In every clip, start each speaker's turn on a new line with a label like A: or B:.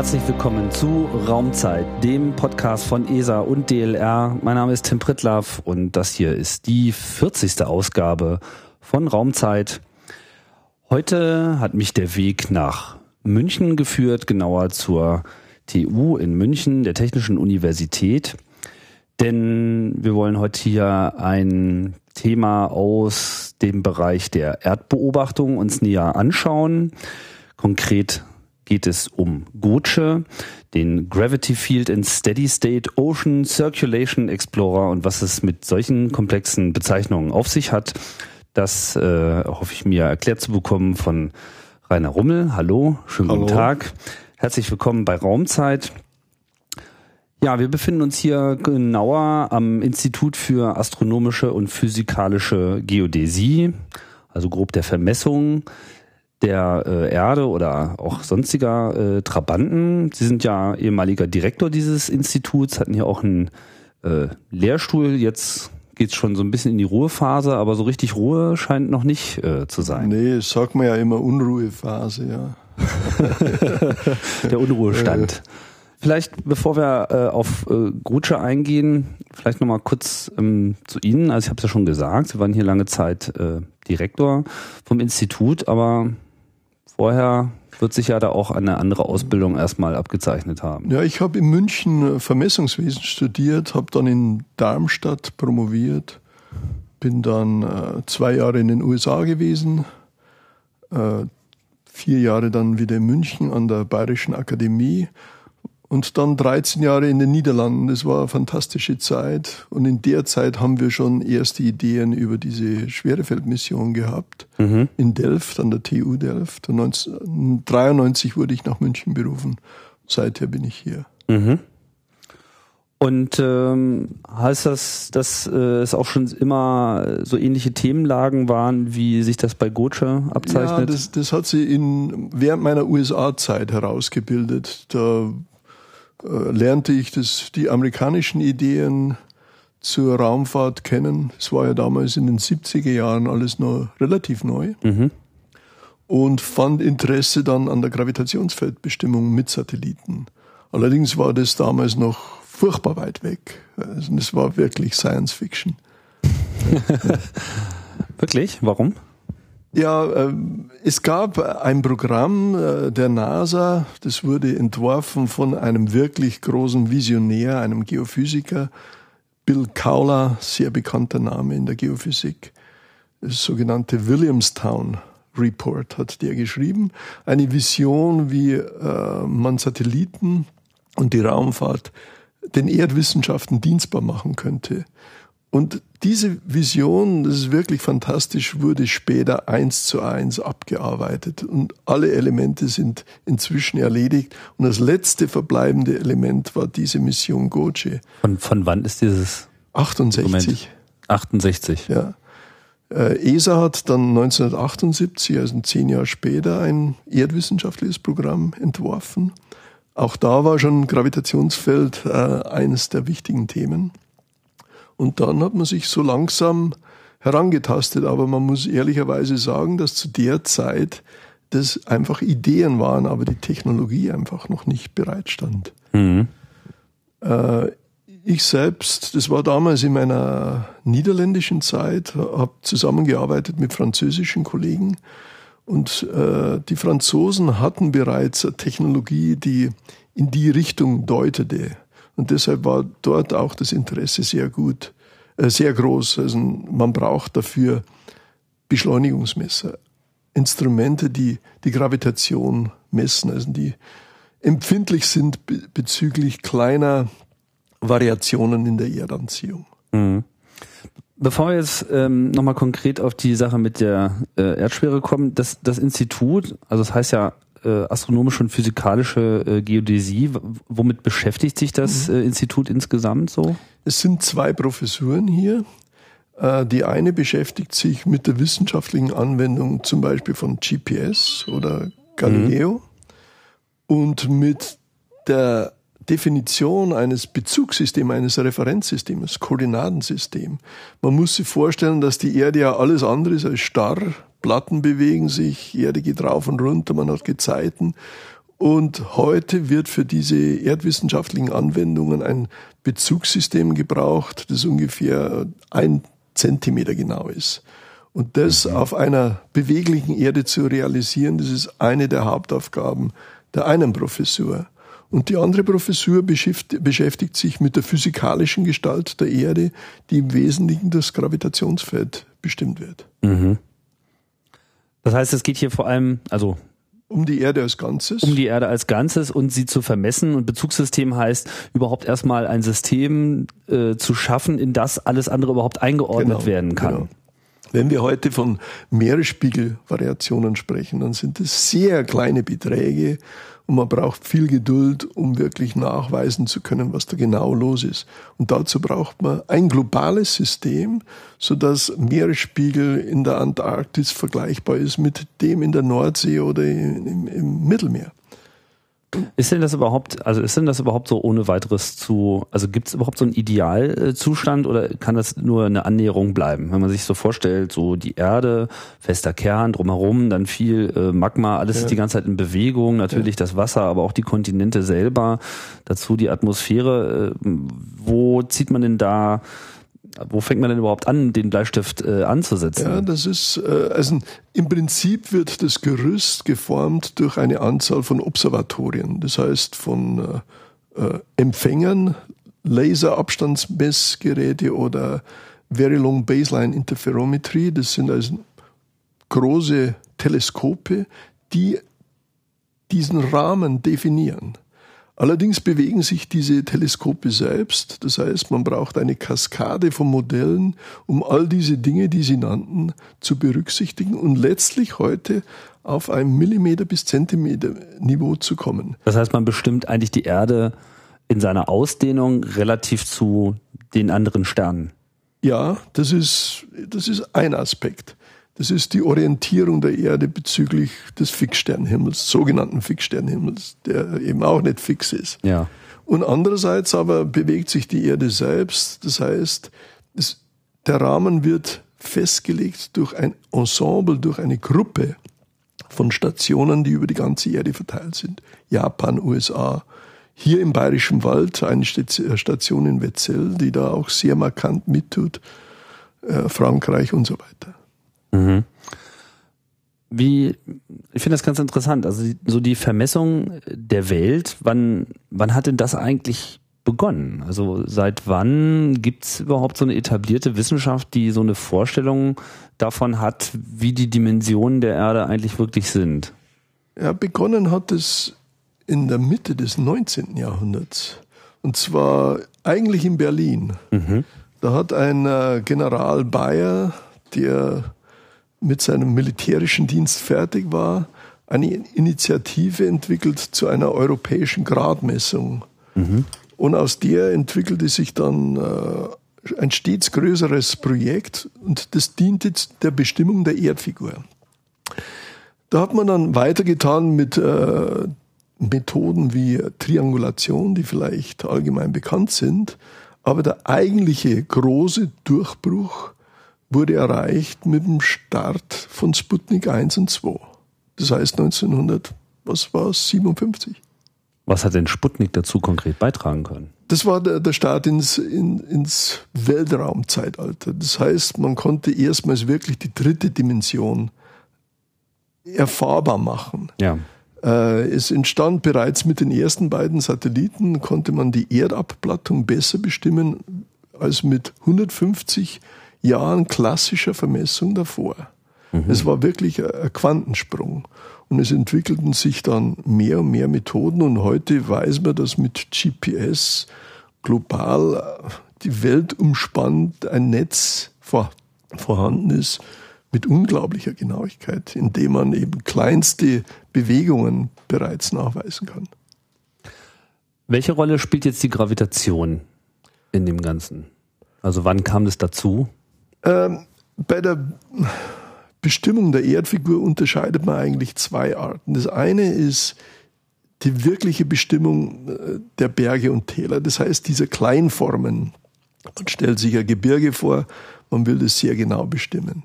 A: Herzlich willkommen zu Raumzeit, dem Podcast von ESA und DLR. Mein Name ist Tim Pritlaff und das hier ist die 40. Ausgabe von Raumzeit. Heute hat mich der Weg nach München geführt, genauer zur TU in München, der Technischen Universität. Denn wir wollen heute hier ein Thema aus dem Bereich der Erdbeobachtung uns näher anschauen. Konkret geht es um GOCHE, den Gravity Field and Steady State Ocean Circulation Explorer und was es mit solchen komplexen Bezeichnungen auf sich hat. Das äh, hoffe ich mir erklärt zu bekommen von Rainer Rummel. Hallo, schönen Hallo. guten Tag. Herzlich willkommen bei Raumzeit. Ja, wir befinden uns hier genauer am Institut für astronomische und physikalische Geodäsie, also grob der Vermessung der äh, Erde oder auch sonstiger äh, Trabanten. Sie sind ja ehemaliger Direktor dieses Instituts, hatten hier auch einen äh, Lehrstuhl. Jetzt geht's schon so ein bisschen in die Ruhephase, aber so richtig Ruhe scheint noch nicht äh, zu sein.
B: Nee, sagt man ja immer Unruhephase, ja.
A: der Unruhestand. Vielleicht, bevor wir äh, auf äh, Grutsche eingehen, vielleicht nochmal kurz ähm, zu Ihnen. Also ich habe es ja schon gesagt, Sie waren hier lange Zeit äh, Direktor vom Institut, aber Vorher wird sich ja da auch eine andere Ausbildung erstmal abgezeichnet haben.
B: Ja, ich habe in München äh, Vermessungswesen studiert, habe dann in Darmstadt promoviert, bin dann äh, zwei Jahre in den USA gewesen, äh, vier Jahre dann wieder in München an der Bayerischen Akademie und dann 13 Jahre in den Niederlanden. Das war eine fantastische Zeit. Und in der Zeit haben wir schon erste Ideen über diese Schwerefeldmission gehabt. Mhm. In Delft, an der TU Delft. Und 1993 wurde ich nach München berufen. Seither bin ich hier. Mhm.
A: Und ähm, heißt das, dass äh, es auch schon immer so ähnliche Themenlagen waren, wie sich das bei Goche abzeichnet? Ja,
B: das, das hat sie in, während meiner USA-Zeit herausgebildet. Da lernte ich das, die amerikanischen Ideen zur Raumfahrt kennen. Es war ja damals in den 70er Jahren alles noch relativ neu. Mhm. Und fand Interesse dann an der Gravitationsfeldbestimmung mit Satelliten. Allerdings war das damals noch furchtbar weit weg. Also es war wirklich Science Fiction.
A: wirklich? Warum?
B: Ja, äh, es gab ein Programm äh, der NASA, das wurde entworfen von einem wirklich großen Visionär, einem Geophysiker, Bill Cowler, sehr bekannter Name in der Geophysik. Das sogenannte Williamstown Report hat der geschrieben. Eine Vision, wie äh, man Satelliten und die Raumfahrt den Erdwissenschaften dienstbar machen könnte. Und diese Vision, das ist wirklich fantastisch, wurde später eins zu eins abgearbeitet und alle Elemente sind inzwischen erledigt. Und das letzte verbleibende Element war diese Mission Goche.
A: Von, von wann ist dieses?
B: 68. Dokument?
A: 68.
B: Ja. Äh, ESA hat dann 1978, also zehn Jahre später, ein erdwissenschaftliches Programm entworfen. Auch da war schon Gravitationsfeld äh, eines der wichtigen Themen. Und dann hat man sich so langsam herangetastet. Aber man muss ehrlicherweise sagen, dass zu der Zeit das einfach Ideen waren, aber die Technologie einfach noch nicht bereitstand. Mhm. Äh, ich selbst, das war damals in meiner niederländischen Zeit, habe zusammengearbeitet mit französischen Kollegen und äh, die Franzosen hatten bereits eine Technologie, die in die Richtung deutete. Und deshalb war dort auch das Interesse sehr gut, äh, sehr groß. Also man braucht dafür Beschleunigungsmesser, Instrumente, die die Gravitation messen, also die empfindlich sind bezüglich kleiner Variationen in der Erdanziehung. Mhm.
A: Bevor wir jetzt ähm, nochmal konkret auf die Sache mit der äh, Erdschwere kommen, das, das Institut, also das heißt ja äh, astronomische und physikalische äh, Geodäsie. Womit beschäftigt sich das mhm. äh, Institut insgesamt so?
B: Es sind zwei Professuren hier. Äh, die eine beschäftigt sich mit der wissenschaftlichen Anwendung zum Beispiel von GPS oder Galileo mhm. und mit der Definition eines Bezugssystems, eines Referenzsystems, Koordinatensystem. Man muss sich vorstellen, dass die Erde ja alles andere ist als starr Platten bewegen sich, Erde geht rauf und runter, man hat Gezeiten. Und heute wird für diese erdwissenschaftlichen Anwendungen ein Bezugssystem gebraucht, das ungefähr ein Zentimeter genau ist. Und das mhm. auf einer beweglichen Erde zu realisieren, das ist eine der Hauptaufgaben der einen Professur. Und die andere Professur beschäftigt sich mit der physikalischen Gestalt der Erde, die im Wesentlichen das Gravitationsfeld bestimmt wird. Mhm.
A: Das heißt, es geht hier vor allem, also
B: um die Erde als Ganzes?
A: Um die Erde als Ganzes und sie zu vermessen. Und Bezugssystem heißt überhaupt erstmal ein System äh, zu schaffen, in das alles andere überhaupt eingeordnet genau, werden kann. Genau.
B: Wenn wir heute von Meeresspiegelvariationen sprechen, dann sind es sehr kleine Beträge und man braucht viel Geduld, um wirklich nachweisen zu können, was da genau los ist. Und dazu braucht man ein globales System, sodass Meeresspiegel in der Antarktis vergleichbar ist mit dem in der Nordsee oder im, im Mittelmeer.
A: Ist denn das überhaupt, also ist denn das überhaupt so ohne weiteres zu, also gibt es überhaupt so einen Idealzustand oder kann das nur eine Annäherung bleiben? Wenn man sich so vorstellt, so die Erde, fester Kern, drumherum, dann viel äh, Magma, alles ja. ist die ganze Zeit in Bewegung, natürlich ja. das Wasser, aber auch die Kontinente selber, dazu die Atmosphäre. Äh, wo zieht man denn da wo fängt man denn überhaupt an, den Bleistift äh, anzusetzen?
B: Ja, das ist, äh, also im Prinzip wird das Gerüst geformt durch eine Anzahl von Observatorien. Das heißt von äh, äh, Empfängern, Laserabstandsmessgeräte oder Very Long Baseline Interferometry. Das sind also große Teleskope, die diesen Rahmen definieren. Allerdings bewegen sich diese Teleskope selbst. Das heißt, man braucht eine Kaskade von Modellen, um all diese Dinge, die Sie nannten, zu berücksichtigen und letztlich heute auf ein Millimeter bis Zentimeter Niveau zu kommen.
A: Das heißt, man bestimmt eigentlich die Erde in seiner Ausdehnung relativ zu den anderen Sternen.
B: Ja, das ist, das ist ein Aspekt. Das ist die Orientierung der Erde bezüglich des Fixsternhimmels, sogenannten Fixsternhimmels, der eben auch nicht fix ist.
A: Ja.
B: Und andererseits aber bewegt sich die Erde selbst. Das heißt, es, der Rahmen wird festgelegt durch ein Ensemble, durch eine Gruppe von Stationen, die über die ganze Erde verteilt sind. Japan, USA, hier im Bayerischen Wald eine Station in Wetzell, die da auch sehr markant mittut, äh, Frankreich und so weiter. Mhm.
A: Wie, ich finde das ganz interessant. Also so die Vermessung der Welt, wann, wann hat denn das eigentlich begonnen? Also seit wann gibt es überhaupt so eine etablierte Wissenschaft, die so eine Vorstellung davon hat, wie die Dimensionen der Erde eigentlich wirklich sind?
B: Ja, begonnen hat es in der Mitte des 19. Jahrhunderts. Und zwar eigentlich in Berlin. Mhm. Da hat ein äh, General Bayer, der mit seinem militärischen Dienst fertig war, eine Initiative entwickelt zu einer europäischen Gradmessung. Mhm. Und aus der entwickelte sich dann äh, ein stets größeres Projekt und das diente der Bestimmung der Erdfigur. Da hat man dann weitergetan mit äh, Methoden wie Triangulation, die vielleicht allgemein bekannt sind. Aber der eigentliche große Durchbruch wurde erreicht mit dem Start von Sputnik 1 und 2. Das heißt 1900, was war es, 57.
A: Was hat denn Sputnik dazu konkret beitragen können?
B: Das war der, der Start ins, in, ins Weltraumzeitalter. Das heißt, man konnte erstmals wirklich die dritte Dimension erfahrbar machen.
A: Ja.
B: Äh, es entstand bereits mit den ersten beiden Satelliten, konnte man die Erdabplattung besser bestimmen als mit 150 Jahren klassischer Vermessung davor. Mhm. Es war wirklich ein Quantensprung. Und es entwickelten sich dann mehr und mehr Methoden und heute weiß man, dass mit GPS global die Welt umspannt ein Netz vor, vorhanden ist mit unglaublicher Genauigkeit, indem man eben kleinste Bewegungen bereits nachweisen kann.
A: Welche Rolle spielt jetzt die Gravitation in dem Ganzen? Also wann kam es dazu?
B: Ähm, bei der Bestimmung der Erdfigur unterscheidet man eigentlich zwei Arten. Das eine ist die wirkliche Bestimmung äh, der Berge und Täler, das heißt dieser Kleinformen. Man stellt sich ein Gebirge vor, man will das sehr genau bestimmen.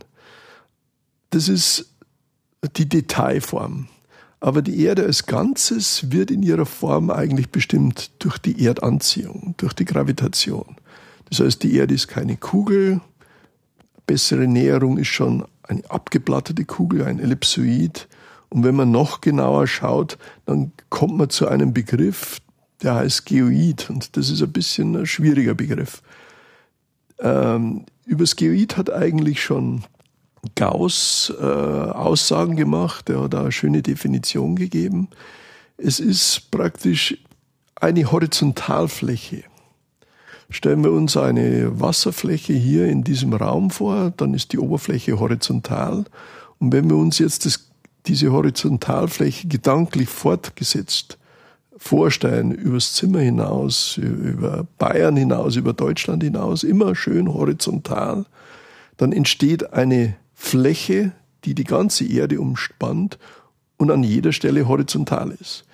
B: Das ist die Detailform. Aber die Erde als Ganzes wird in ihrer Form eigentlich bestimmt durch die Erdanziehung, durch die Gravitation. Das heißt, die Erde ist keine Kugel. Bessere Näherung ist schon eine abgeplattete Kugel, ein Ellipsoid. Und wenn man noch genauer schaut, dann kommt man zu einem Begriff, der heißt Geoid. Und das ist ein bisschen ein schwieriger Begriff. Ähm, übers Geoid hat eigentlich schon Gauss äh, Aussagen gemacht, er hat da eine schöne Definition gegeben. Es ist praktisch eine Horizontalfläche. Stellen wir uns eine Wasserfläche hier in diesem Raum vor, dann ist die Oberfläche horizontal. Und wenn wir uns jetzt das, diese Horizontalfläche gedanklich fortgesetzt vorstellen, übers Zimmer hinaus, über Bayern hinaus, über Deutschland hinaus, immer schön horizontal, dann entsteht eine Fläche, die die ganze Erde umspannt und an jeder Stelle horizontal ist.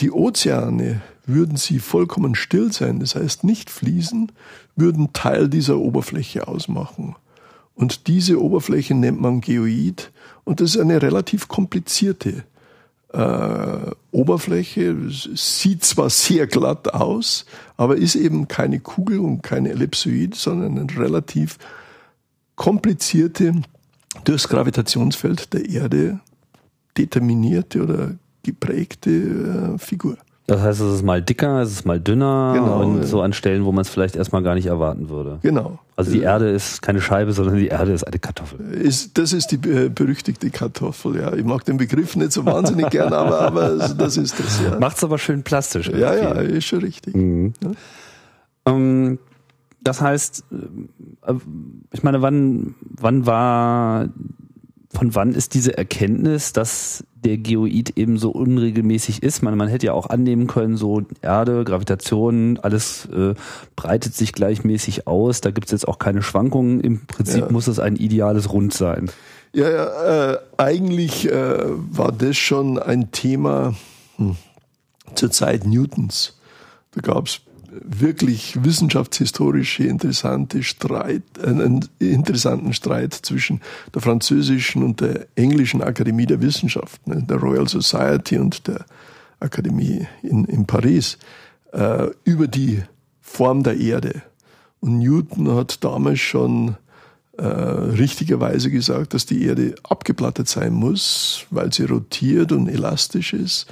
B: Die Ozeane, würden sie vollkommen still sein, das heißt nicht fließen, würden Teil dieser Oberfläche ausmachen. Und diese Oberfläche nennt man Geoid und das ist eine relativ komplizierte äh, Oberfläche. Sieht zwar sehr glatt aus, aber ist eben keine Kugel und keine Ellipsoid, sondern eine relativ komplizierte, durchs Gravitationsfeld der Erde determinierte oder geprägte äh, Figur.
A: Das heißt, es ist mal dicker, es ist mal dünner genau, und ja. so an Stellen, wo man es vielleicht erstmal gar nicht erwarten würde.
B: Genau.
A: Also die Erde ist keine Scheibe, sondern die Erde ist eine Kartoffel.
B: Ist, das ist die berüchtigte Kartoffel, ja. Ich mag den Begriff nicht so wahnsinnig gern, aber, aber das ist das, ja.
A: Macht's aber schön plastisch.
B: Irgendwie. Ja, ja, ist schon richtig. Mhm. Ja.
A: Um, ähm, das heißt, äh, ich meine, wann, wann war, von wann ist diese Erkenntnis, dass der Geoid eben so unregelmäßig ist. Man, man hätte ja auch annehmen können, so Erde, Gravitation, alles äh, breitet sich gleichmäßig aus. Da gibt es jetzt auch keine Schwankungen. Im Prinzip ja. muss es ein ideales Rund sein.
B: Ja, ja äh, eigentlich äh, war das schon ein Thema hm, zur Zeit Newtons. Da gab es wirklich wissenschaftshistorische interessante Streit, einen interessanten Streit zwischen der französischen und der englischen Akademie der Wissenschaften, ne, der Royal Society und der Akademie in, in Paris, äh, über die Form der Erde. Und Newton hat damals schon äh, richtigerweise gesagt, dass die Erde abgeplattet sein muss, weil sie rotiert und elastisch ist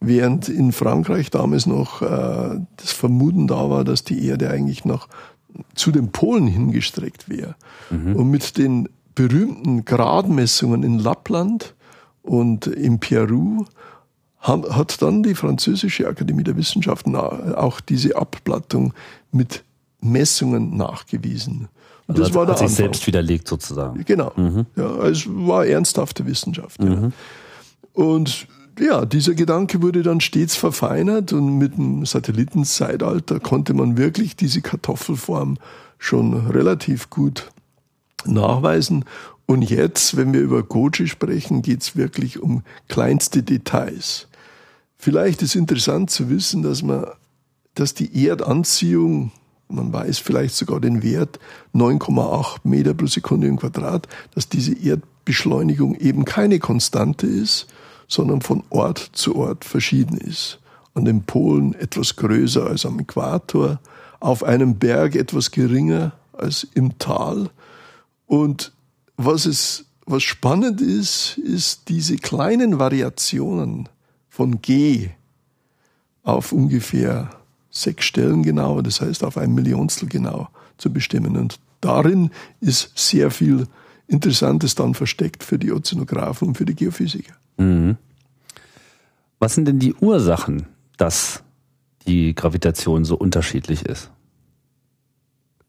B: während in Frankreich damals noch äh, das Vermuten da war, dass die Erde eigentlich noch zu den Polen hingestreckt wäre. Mhm. Und mit den berühmten Gradmessungen in Lappland und in Peru hat dann die französische Akademie der Wissenschaften auch diese Abplattung mit Messungen nachgewiesen.
A: Und also das war der hat sich selbst widerlegt sozusagen.
B: Genau. Mhm. Ja, es war ernsthafte Wissenschaft. Mhm. Ja. Und ja, dieser Gedanke wurde dann stets verfeinert und mit dem Satellitenzeitalter konnte man wirklich diese Kartoffelform schon relativ gut nachweisen. Und jetzt, wenn wir über Goji sprechen, geht's wirklich um kleinste Details. Vielleicht ist interessant zu wissen, dass man, dass die Erdanziehung, man weiß vielleicht sogar den Wert 9,8 Meter pro Sekunde im Quadrat, dass diese Erdbeschleunigung eben keine Konstante ist, sondern von Ort zu Ort verschieden ist. An den Polen etwas größer als am Äquator, auf einem Berg etwas geringer als im Tal. Und was es, was spannend ist, ist diese kleinen Variationen von G auf ungefähr sechs Stellen genau, das heißt auf ein Millionstel genau zu bestimmen. Und darin ist sehr viel Interessantes dann versteckt für die Ozeanographen und für die Geophysiker. Mhm.
A: Was sind denn die Ursachen, dass die Gravitation so unterschiedlich ist?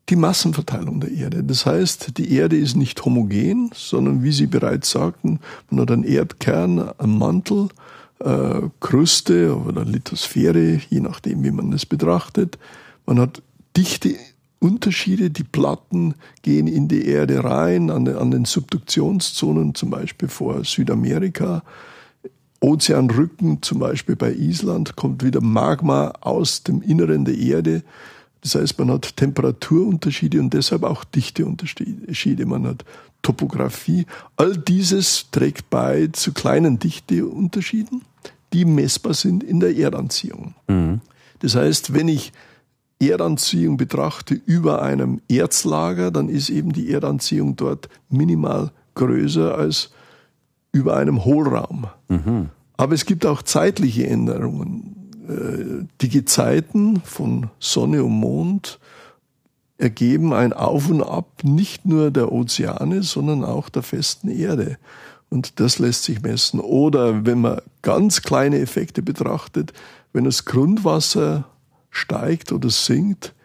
B: Die Massenverteilung der Erde. Das heißt, die Erde ist nicht homogen, sondern wie Sie bereits sagten, man hat einen Erdkern, einen Mantel, äh, Kruste oder Lithosphäre, je nachdem, wie man das betrachtet. Man hat dichte Unterschiede. Die Platten gehen in die Erde rein, an, an den Subduktionszonen, zum Beispiel vor Südamerika. Ozeanrücken, zum Beispiel bei Island, kommt wieder Magma aus dem Inneren der Erde. Das heißt, man hat Temperaturunterschiede und deshalb auch Dichteunterschiede. Man hat Topographie, all dieses trägt bei zu kleinen Dichteunterschieden, die messbar sind in der Erdanziehung. Mhm. Das heißt, wenn ich Erdanziehung betrachte über einem Erzlager, dann ist eben die Erdanziehung dort minimal größer als über einem Hohlraum. Mhm. Aber es gibt auch zeitliche Änderungen. Äh, die Gezeiten von Sonne und Mond ergeben ein Auf und Ab nicht nur der Ozeane, sondern auch der festen Erde. Und das lässt sich messen. Oder wenn man ganz kleine Effekte betrachtet, wenn das Grundwasser steigt oder sinkt,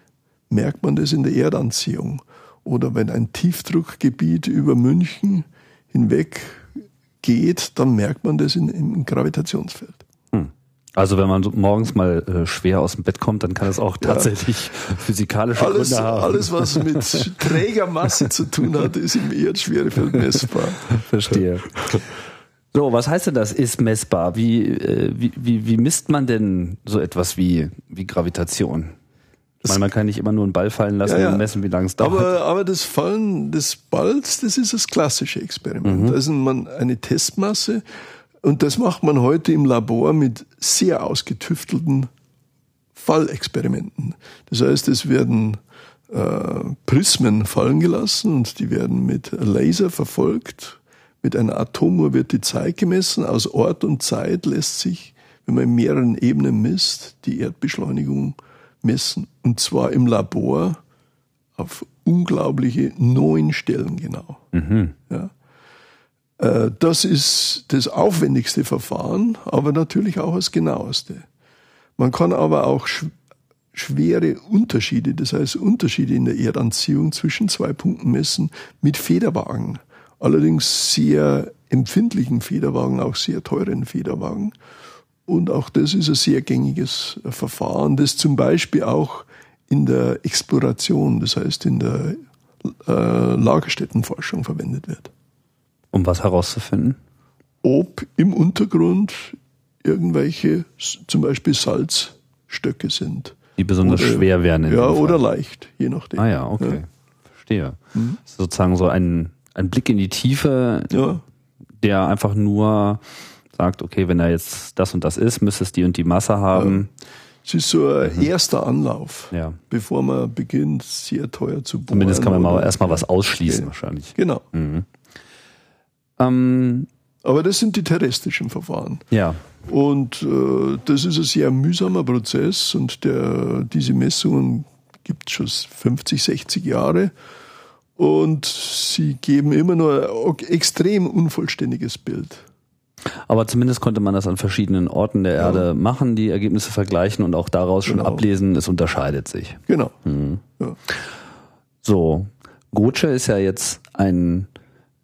B: merkt man das in der Erdanziehung. Oder wenn ein Tiefdruckgebiet über München hinweg geht, dann merkt man das in, im Gravitationsfeld. Hm.
A: Also wenn man morgens mal äh, schwer aus dem Bett kommt, dann kann es auch tatsächlich ja. physikalische
B: alles,
A: Gründe haben.
B: Alles, was mit Trägermasse zu tun hat, ist im Erdschwerefeld messbar.
A: Verstehe. So, was heißt denn das, ist messbar? Wie, äh, wie, wie, wie misst man denn so etwas wie, wie Gravitation? Ich meine, man kann nicht immer nur einen Ball fallen lassen ja, ja. und messen, wie lange es dauert.
B: Aber, aber das Fallen des Balls, das ist das klassische Experiment. Mhm. Da ist man eine Testmasse und das macht man heute im Labor mit sehr ausgetüftelten Fallexperimenten. Das heißt, es werden äh, Prismen fallen gelassen und die werden mit Laser verfolgt mit einer Atomuhr wird die Zeit gemessen. Aus Ort und Zeit lässt sich, wenn man in mehreren Ebenen misst, die Erdbeschleunigung messen. Und zwar im Labor auf unglaubliche neun Stellen genau. Mhm. Ja. Äh, das ist das aufwendigste Verfahren, aber natürlich auch das genaueste. Man kann aber auch schwere Unterschiede, das heißt Unterschiede in der Erdanziehung zwischen zwei Punkten messen mit Federwagen allerdings sehr empfindlichen Federwagen, auch sehr teuren Federwagen. Und auch das ist ein sehr gängiges Verfahren, das zum Beispiel auch in der Exploration, das heißt in der äh, Lagerstättenforschung verwendet wird.
A: Um was herauszufinden?
B: Ob im Untergrund irgendwelche zum Beispiel Salzstöcke sind.
A: Die besonders oder, schwer werden.
B: ja, oder leicht, je nachdem.
A: Ah ja, okay. Ja. Verstehe. Mhm. Sozusagen so ein ein Blick in die Tiefe, ja. der einfach nur sagt, okay, wenn er jetzt das und das ist, müsste es die und die Masse haben. Ja.
B: Es ist so ein mhm. erster Anlauf, ja. bevor man beginnt, sehr teuer zu bohren.
A: Zumindest kann man mal erstmal was ausschließen okay. wahrscheinlich.
B: Genau. Mhm. Ähm, Aber das sind die terrestrischen Verfahren.
A: Ja.
B: Und äh, das ist ein sehr mühsamer Prozess und der, diese Messungen gibt es schon 50, 60 Jahre und sie geben immer nur ein extrem unvollständiges Bild.
A: Aber zumindest konnte man das an verschiedenen Orten der Erde ja. machen, die Ergebnisse vergleichen und auch daraus schon genau. ablesen, es unterscheidet sich.
B: Genau. Mhm.
A: Ja. So, Goce ist ja jetzt ein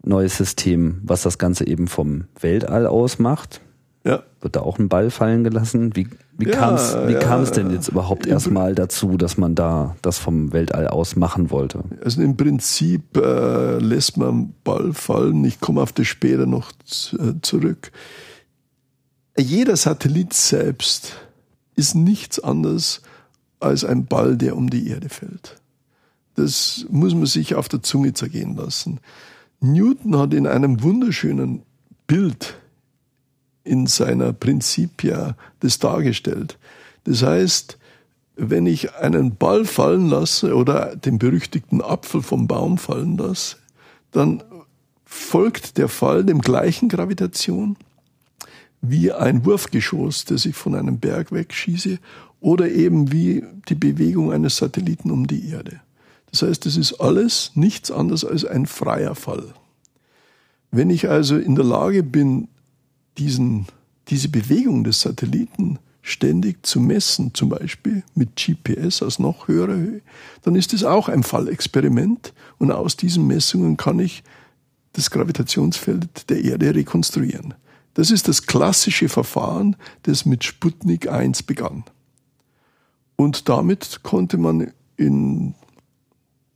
A: neues System, was das Ganze eben vom Weltall aus macht. Ja. Wird da auch ein Ball fallen gelassen? Wie, wie ja, kam es wie ja, kam's denn jetzt überhaupt erstmal dazu, dass man da das vom Weltall aus machen wollte?
B: Also im Prinzip äh, lässt man Ball fallen. Ich komme auf das später noch äh, zurück. Jeder Satellit selbst ist nichts anderes als ein Ball, der um die Erde fällt. Das muss man sich auf der Zunge zergehen lassen. Newton hat in einem wunderschönen Bild in seiner Prinzipia das dargestellt. Das heißt, wenn ich einen Ball fallen lasse oder den berüchtigten Apfel vom Baum fallen lasse, dann folgt der Fall dem gleichen Gravitation wie ein Wurfgeschoss, das ich von einem Berg wegschieße, oder eben wie die Bewegung eines Satelliten um die Erde. Das heißt, es ist alles nichts anderes als ein freier Fall. Wenn ich also in der Lage bin, diesen, diese Bewegung des Satelliten ständig zu messen, zum Beispiel mit GPS aus noch höherer Höhe, dann ist es auch ein Fallexperiment und aus diesen Messungen kann ich das Gravitationsfeld der Erde rekonstruieren. Das ist das klassische Verfahren, das mit Sputnik 1 begann. Und damit konnte man in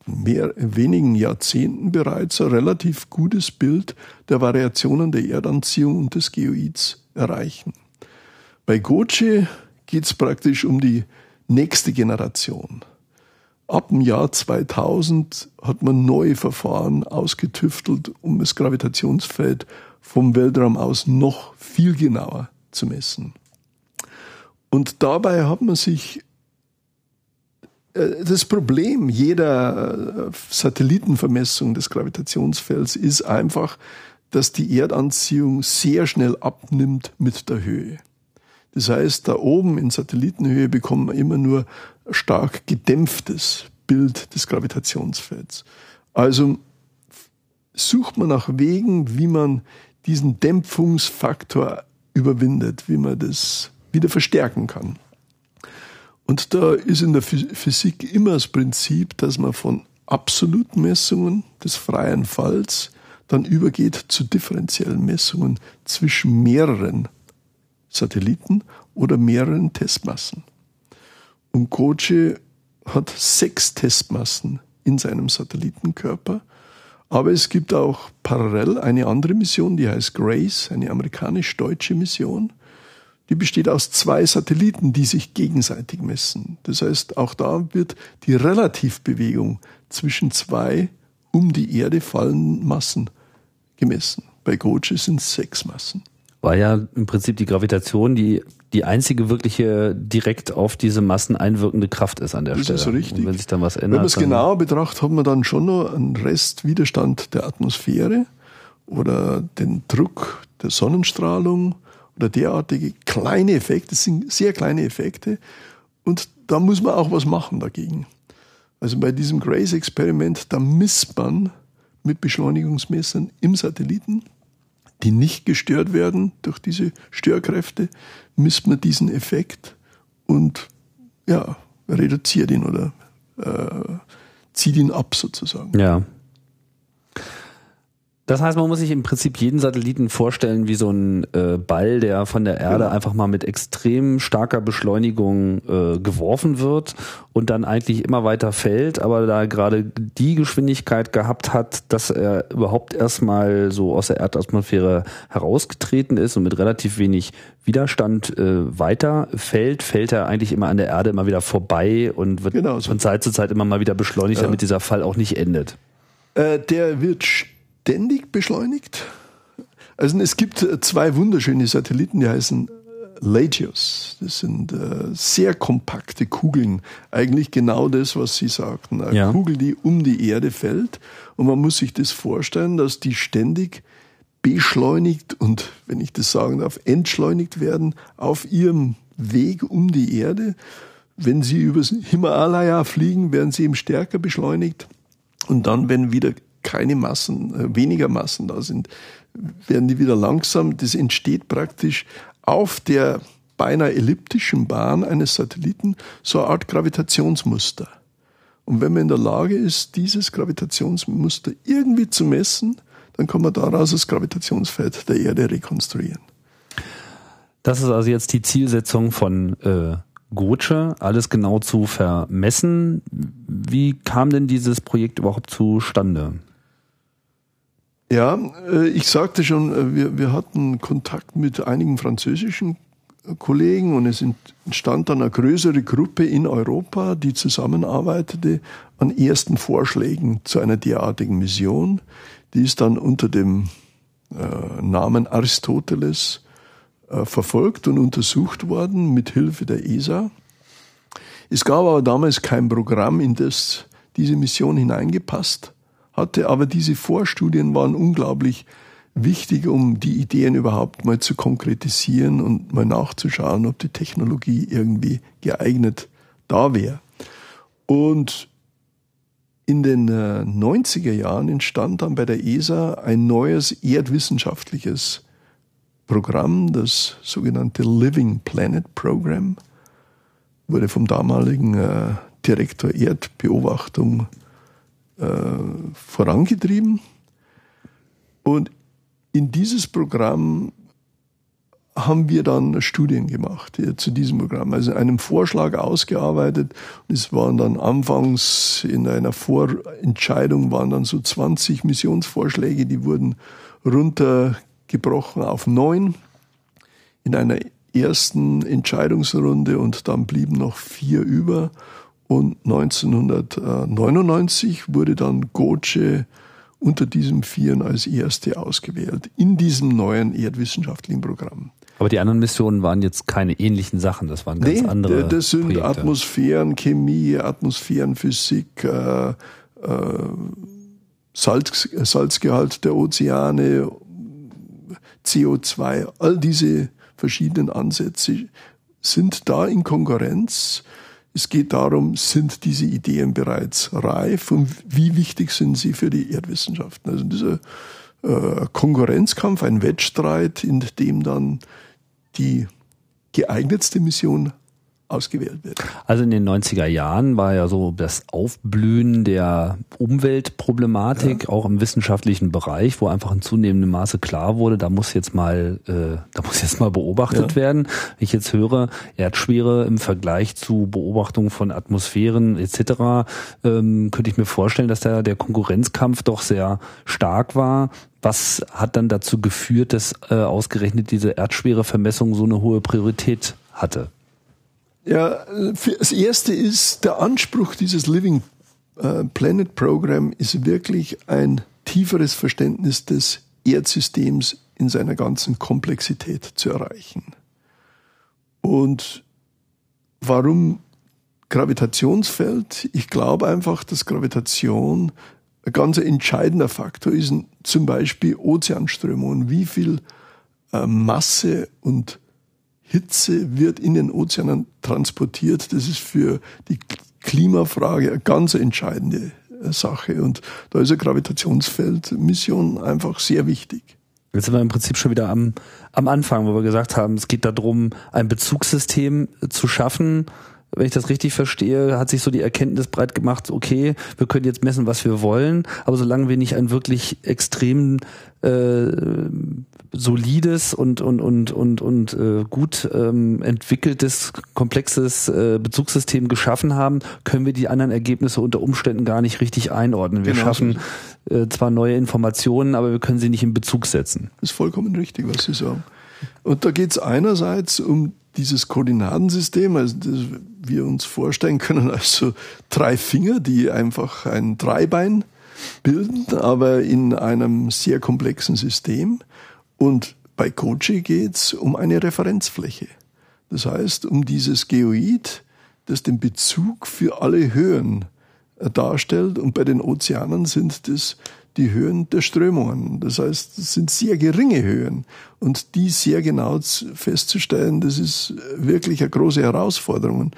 B: mehr, wenigen Jahrzehnten bereits ein relativ gutes Bild der Variationen der Erdanziehung und des Geoids erreichen. Bei Goce geht es praktisch um die nächste Generation. ab dem Jahr 2000 hat man neue Verfahren ausgetüftelt, um das Gravitationsfeld vom Weltraum aus noch viel genauer zu messen. Und dabei hat man sich das Problem jeder äh, Satellitenvermessung des Gravitationsfelds ist einfach, dass die Erdanziehung sehr schnell abnimmt mit der Höhe. Das heißt, da oben in Satellitenhöhe bekommt man immer nur stark gedämpftes Bild des Gravitationsfelds. Also sucht man nach Wegen, wie man diesen Dämpfungsfaktor überwindet, wie man das wieder verstärken kann. Und da ist in der Physik immer das Prinzip, dass man von absoluten Messungen des freien Falls dann übergeht zu differenziellen Messungen zwischen mehreren Satelliten oder mehreren Testmassen. Und Goce hat sechs Testmassen in seinem Satellitenkörper. Aber es gibt auch parallel eine andere Mission, die heißt Grace, eine amerikanisch-deutsche Mission. Die besteht aus zwei Satelliten, die sich gegenseitig messen. Das heißt, auch da wird die Relativbewegung zwischen zwei um die Erde fallenden Massen gemessen. Bei Goce sind es sechs Massen.
A: War ja im Prinzip die Gravitation die, die einzige wirkliche direkt auf diese Massen einwirkende Kraft ist an der
B: das
A: Stelle.
B: Das ist richtig. Und
A: wenn sich dann was ändert.
B: Wenn man es genauer betrachtet, hat man dann schon noch einen Restwiderstand der Atmosphäre oder den Druck der Sonnenstrahlung oder derartige kleine Effekte, das sind sehr kleine Effekte. Und da muss man auch was machen dagegen. Also bei diesem Grace-Experiment, da misst man mit Beschleunigungsmessern im Satelliten, die nicht gestört werden durch diese Störkräfte, misst man diesen Effekt und ja, reduziert ihn oder äh, zieht ihn ab sozusagen.
A: Ja. Das heißt, man muss sich im Prinzip jeden Satelliten vorstellen wie so ein äh, Ball, der von der Erde genau. einfach mal mit extrem starker Beschleunigung äh, geworfen wird und dann eigentlich immer weiter fällt, aber da gerade die Geschwindigkeit gehabt hat, dass er überhaupt erstmal so aus der Erdatmosphäre herausgetreten ist und mit relativ wenig Widerstand äh, weiter fällt, fällt er eigentlich immer an der Erde immer wieder vorbei und wird genau so. von Zeit zu Zeit immer mal wieder beschleunigt, ja. damit dieser Fall auch nicht endet.
B: Äh, der wird ständig beschleunigt. Also es gibt äh, zwei wunderschöne Satelliten, die heißen äh, Lagios. Das sind äh, sehr kompakte Kugeln. Eigentlich genau das, was Sie sagten. Eine ja. Kugel, die um die Erde fällt. Und man muss sich das vorstellen, dass die ständig beschleunigt und, wenn ich das sagen darf, entschleunigt werden auf ihrem Weg um die Erde. Wenn sie übers Himalaya fliegen, werden sie eben stärker beschleunigt. Und dann, wenn wieder keine Massen, äh, weniger Massen da sind, werden die wieder langsam. Das entsteht praktisch auf der beinahe elliptischen Bahn eines Satelliten so eine Art Gravitationsmuster. Und wenn man in der Lage ist, dieses Gravitationsmuster irgendwie zu messen, dann kann man daraus das Gravitationsfeld der Erde rekonstruieren.
A: Das ist also jetzt die Zielsetzung von äh, Goce, alles genau zu vermessen. Wie kam denn dieses Projekt überhaupt zustande?
B: Ja, äh, ich sagte schon, äh, wir, wir hatten Kontakt mit einigen französischen Kollegen und es entstand dann eine größere Gruppe in Europa, die zusammenarbeitete an ersten Vorschlägen zu einer derartigen Mission. Die ist dann unter dem äh, Namen Aristoteles äh, verfolgt und untersucht worden mit Hilfe der ESA. Es gab aber damals kein Programm, in das diese Mission hineingepasst hatte, aber diese Vorstudien waren unglaublich wichtig, um die Ideen überhaupt mal zu konkretisieren und mal nachzuschauen, ob die Technologie irgendwie geeignet da wäre. Und in den 90er äh, Jahren entstand dann bei der ESA ein neues erdwissenschaftliches Programm, das sogenannte Living Planet Program, wurde vom damaligen äh, Direktor Erdbeobachtung äh, vorangetrieben. Und in dieses Programm haben wir dann Studien gemacht ja, zu diesem Programm, also einen Vorschlag ausgearbeitet. Und es waren dann anfangs in einer Vorentscheidung waren dann so 20 Missionsvorschläge, die wurden runtergebrochen auf neun in einer ersten Entscheidungsrunde und dann blieben noch vier über. Und 1999 wurde dann Goce unter diesem Vieren als erste ausgewählt in diesem neuen erdwissenschaftlichen Programm.
A: Aber die anderen Missionen waren jetzt keine ähnlichen Sachen, das waren ganz nee, andere.
B: Das sind Projekte. Atmosphärenchemie, Atmosphärenphysik, äh, äh, Salz, Salzgehalt der Ozeane, CO2, all diese verschiedenen Ansätze sind da in Konkurrenz. Es geht darum, sind diese Ideen bereits reif und wie wichtig sind sie für die Erdwissenschaften? Also dieser äh, Konkurrenzkampf, ein Wettstreit, in dem dann die geeignetste Mission ausgewählt wird.
A: Also in den 90er Jahren war ja so das Aufblühen der Umweltproblematik ja. auch im wissenschaftlichen Bereich, wo einfach in zunehmendem Maße klar wurde, da muss jetzt mal, äh, da muss jetzt mal beobachtet ja. werden. Wenn ich jetzt höre, Erdschwere im Vergleich zu Beobachtungen von Atmosphären etc., ähm, könnte ich mir vorstellen, dass da der Konkurrenzkampf doch sehr stark war. Was hat dann dazu geführt, dass äh, ausgerechnet diese Erdschwerevermessung so eine hohe Priorität hatte?
B: Ja, das erste ist, der Anspruch dieses Living äh, Planet Program ist wirklich ein tieferes Verständnis des Erdsystems in seiner ganzen Komplexität zu erreichen. Und warum Gravitationsfeld? Ich glaube einfach, dass Gravitation ein ganz entscheidender Faktor ist, zum Beispiel Ozeanströmungen, wie viel äh, Masse und Hitze wird in den Ozeanen transportiert. Das ist für die Klimafrage eine ganz entscheidende äh, Sache. Und da ist eine Gravitationsfeldmission einfach sehr wichtig.
A: Jetzt sind wir im Prinzip schon wieder am, am Anfang, wo wir gesagt haben, es geht darum, ein Bezugssystem zu schaffen. Wenn ich das richtig verstehe, hat sich so die Erkenntnis breit gemacht, okay, wir können jetzt messen, was wir wollen, aber solange wir nicht ein wirklich extrem äh, solides und und und und und äh, gut ähm, entwickeltes komplexes äh, Bezugssystem geschaffen haben, können wir die anderen Ergebnisse unter Umständen gar nicht richtig einordnen. Wir genau. schaffen äh, zwar neue Informationen, aber wir können sie nicht in Bezug setzen.
B: Das ist vollkommen richtig, was Sie sagen. Und da geht es einerseits um dieses Koordinatensystem, also das wir uns vorstellen können, also drei Finger, die einfach ein Dreibein bilden, aber in einem sehr komplexen System. Und bei Koji geht's um eine Referenzfläche. Das heißt, um dieses Geoid, das den Bezug für alle Höhen äh, darstellt. Und bei den Ozeanen sind das die Höhen der Strömungen. Das heißt, es sind sehr geringe Höhen. Und die sehr genau festzustellen, das ist wirklich eine große Herausforderung.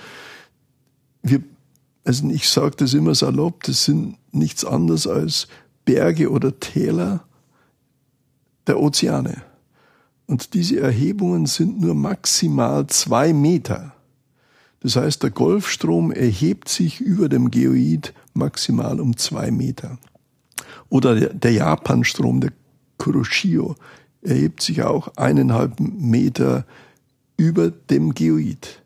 B: Wir, also ich sage das immer salopp, das sind nichts anderes als Berge oder Täler der Ozeane. Und diese Erhebungen sind nur maximal zwei Meter. Das heißt, der Golfstrom erhebt sich über dem Geoid maximal um zwei Meter. Oder der, Japanstrom, der Kuroshio, erhebt sich auch eineinhalb Meter über dem Geoid.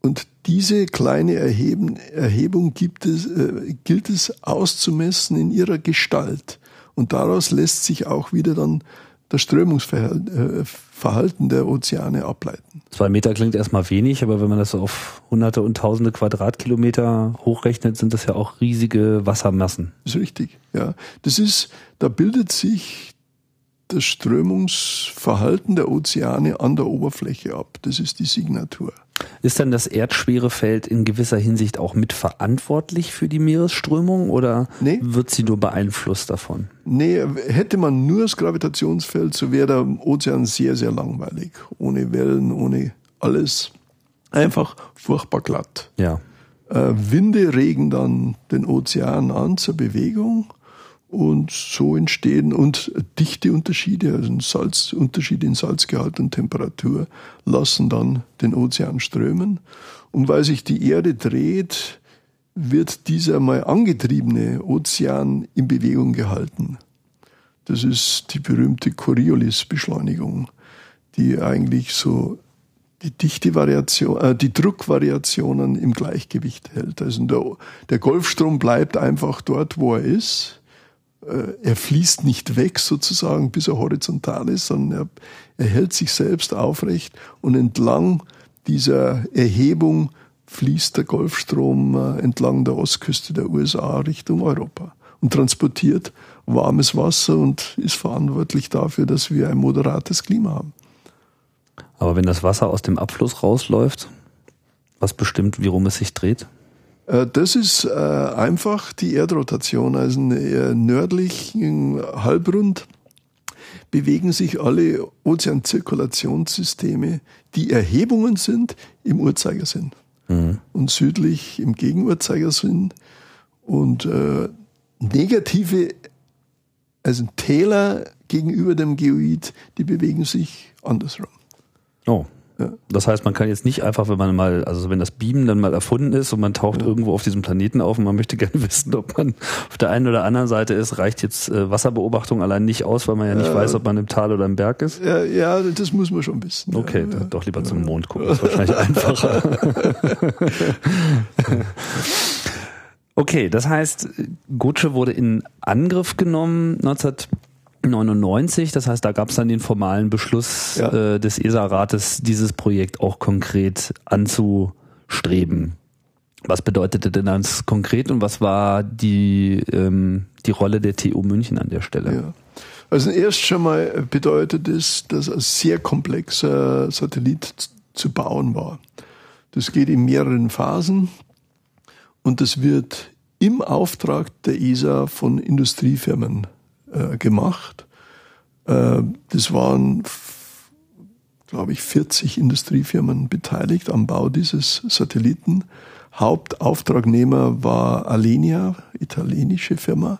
B: Und diese kleine Erheben, Erhebung gibt es, äh, gilt es auszumessen in ihrer Gestalt. Und daraus lässt sich auch wieder dann das Strömungsverhalten der Ozeane ableiten.
A: Zwei Meter klingt erstmal wenig, aber wenn man das so auf hunderte und tausende Quadratkilometer hochrechnet, sind das ja auch riesige Wassermassen.
B: Das ist richtig, ja. Das ist, da bildet sich das Strömungsverhalten der Ozeane an der Oberfläche ab. Das ist die Signatur.
A: Ist dann das Erdschwerefeld in gewisser Hinsicht auch mitverantwortlich für die Meeresströmung oder nee. wird sie nur beeinflusst davon?
B: Nee, hätte man nur das Gravitationsfeld, so wäre der Ozean sehr, sehr langweilig. Ohne Wellen, ohne alles. Einfach furchtbar glatt.
A: Ja.
B: Äh, Winde regen dann den Ozean an zur Bewegung und so entstehen und Dichteunterschiede, also ein Salzunterschied in Salzgehalt und Temperatur, lassen dann den Ozean strömen. Und weil sich die Erde dreht, wird dieser mal angetriebene Ozean in Bewegung gehalten. Das ist die berühmte Coriolis-Beschleunigung, die eigentlich so die Dichtevariation, äh, die Druckvariationen im Gleichgewicht hält. Also der, der Golfstrom bleibt einfach dort, wo er ist er fließt nicht weg sozusagen, bis er horizontal ist, sondern er, er hält sich selbst aufrecht und entlang dieser Erhebung fließt der Golfstrom äh, entlang der Ostküste der USA Richtung Europa und transportiert warmes Wasser und ist verantwortlich dafür, dass wir ein moderates Klima haben.
A: Aber wenn das Wasser aus dem Abfluss rausläuft, was bestimmt, wie rum es sich dreht?
B: Äh, das ist äh, einfach die Erdrotation. Also nördlich Halbrund bewegen sich alle Ozeanzirkulationssysteme, die Erhebungen sind, im Uhrzeigersinn. Mhm. Und südlich im Gegenuhrzeigersinn. Und äh, negative, also Täler gegenüber dem Geoid, die bewegen sich andersrum.
A: Oh. Ja. Das heißt, man kann jetzt nicht einfach, wenn man mal, also wenn das Beamen dann mal erfunden ist und man taucht ja. irgendwo auf diesem Planeten auf und man möchte gerne wissen, ob man auf der einen oder anderen Seite ist, reicht jetzt äh, Wasserbeobachtung allein nicht aus, weil man ja nicht ja. weiß, ob man im Tal oder im Berg ist?
B: Ja, ja das muss man schon wissen.
A: Okay, doch lieber zum Mond gucken, das ist wahrscheinlich einfacher. okay, das heißt, Gutsche wurde in Angriff genommen 19 99, das heißt, da gab es dann den formalen Beschluss ja. äh, des ESA-Rates, dieses Projekt auch konkret anzustreben. Was bedeutete denn das konkret und was war die, ähm, die Rolle der TU München an der Stelle? Ja.
B: Also erst schon mal bedeutet es, dass ein sehr komplexer Satellit zu bauen war. Das geht in mehreren Phasen und das wird im Auftrag der ESA von Industriefirmen äh, gemacht. Äh, das waren, glaube ich, 40 Industriefirmen beteiligt am Bau dieses Satelliten. Hauptauftragnehmer war Alenia, italienische Firma.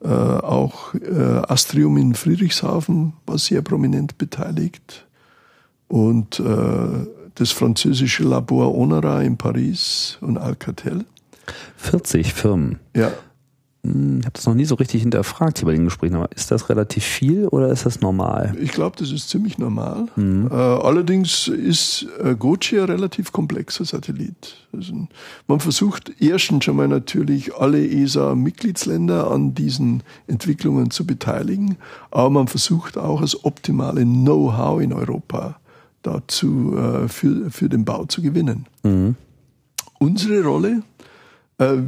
B: Äh, auch äh, Astrium in Friedrichshafen war sehr prominent beteiligt. Und äh, das französische Labor Honora in Paris und Alcatel.
A: 40 Firmen.
B: Ja.
A: Hm, ich habe das noch nie so richtig hinterfragt hier bei den Gesprächen, aber ist das relativ viel oder ist das normal?
B: Ich glaube, das ist ziemlich normal. Mhm. Äh, allerdings ist äh, Gochi ein relativ komplexer Satellit. Also man versucht erstens schon mal natürlich alle ESA-Mitgliedsländer an diesen Entwicklungen zu beteiligen, aber man versucht auch das optimale Know-how in Europa dazu äh, für, für den Bau zu gewinnen. Mhm. Unsere Rolle, äh,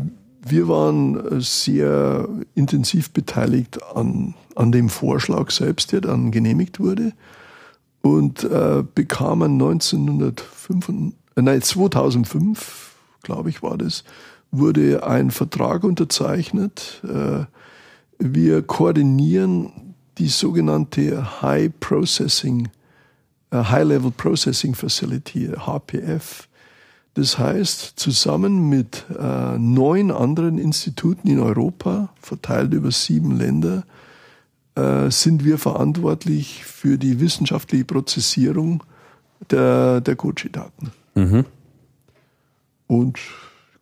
B: wir waren sehr intensiv beteiligt an, an dem Vorschlag selbst, der dann genehmigt wurde und äh, bekamen 1905, äh, nein, 2005, glaube ich, war das, wurde ein Vertrag unterzeichnet. Äh, wir koordinieren die sogenannte High Processing, äh, High Level Processing Facility, HPF das heißt, zusammen mit äh, neun anderen Instituten in Europa, verteilt über sieben Länder, äh, sind wir verantwortlich für die wissenschaftliche Prozessierung der, der Gucci-Daten. Mhm. Und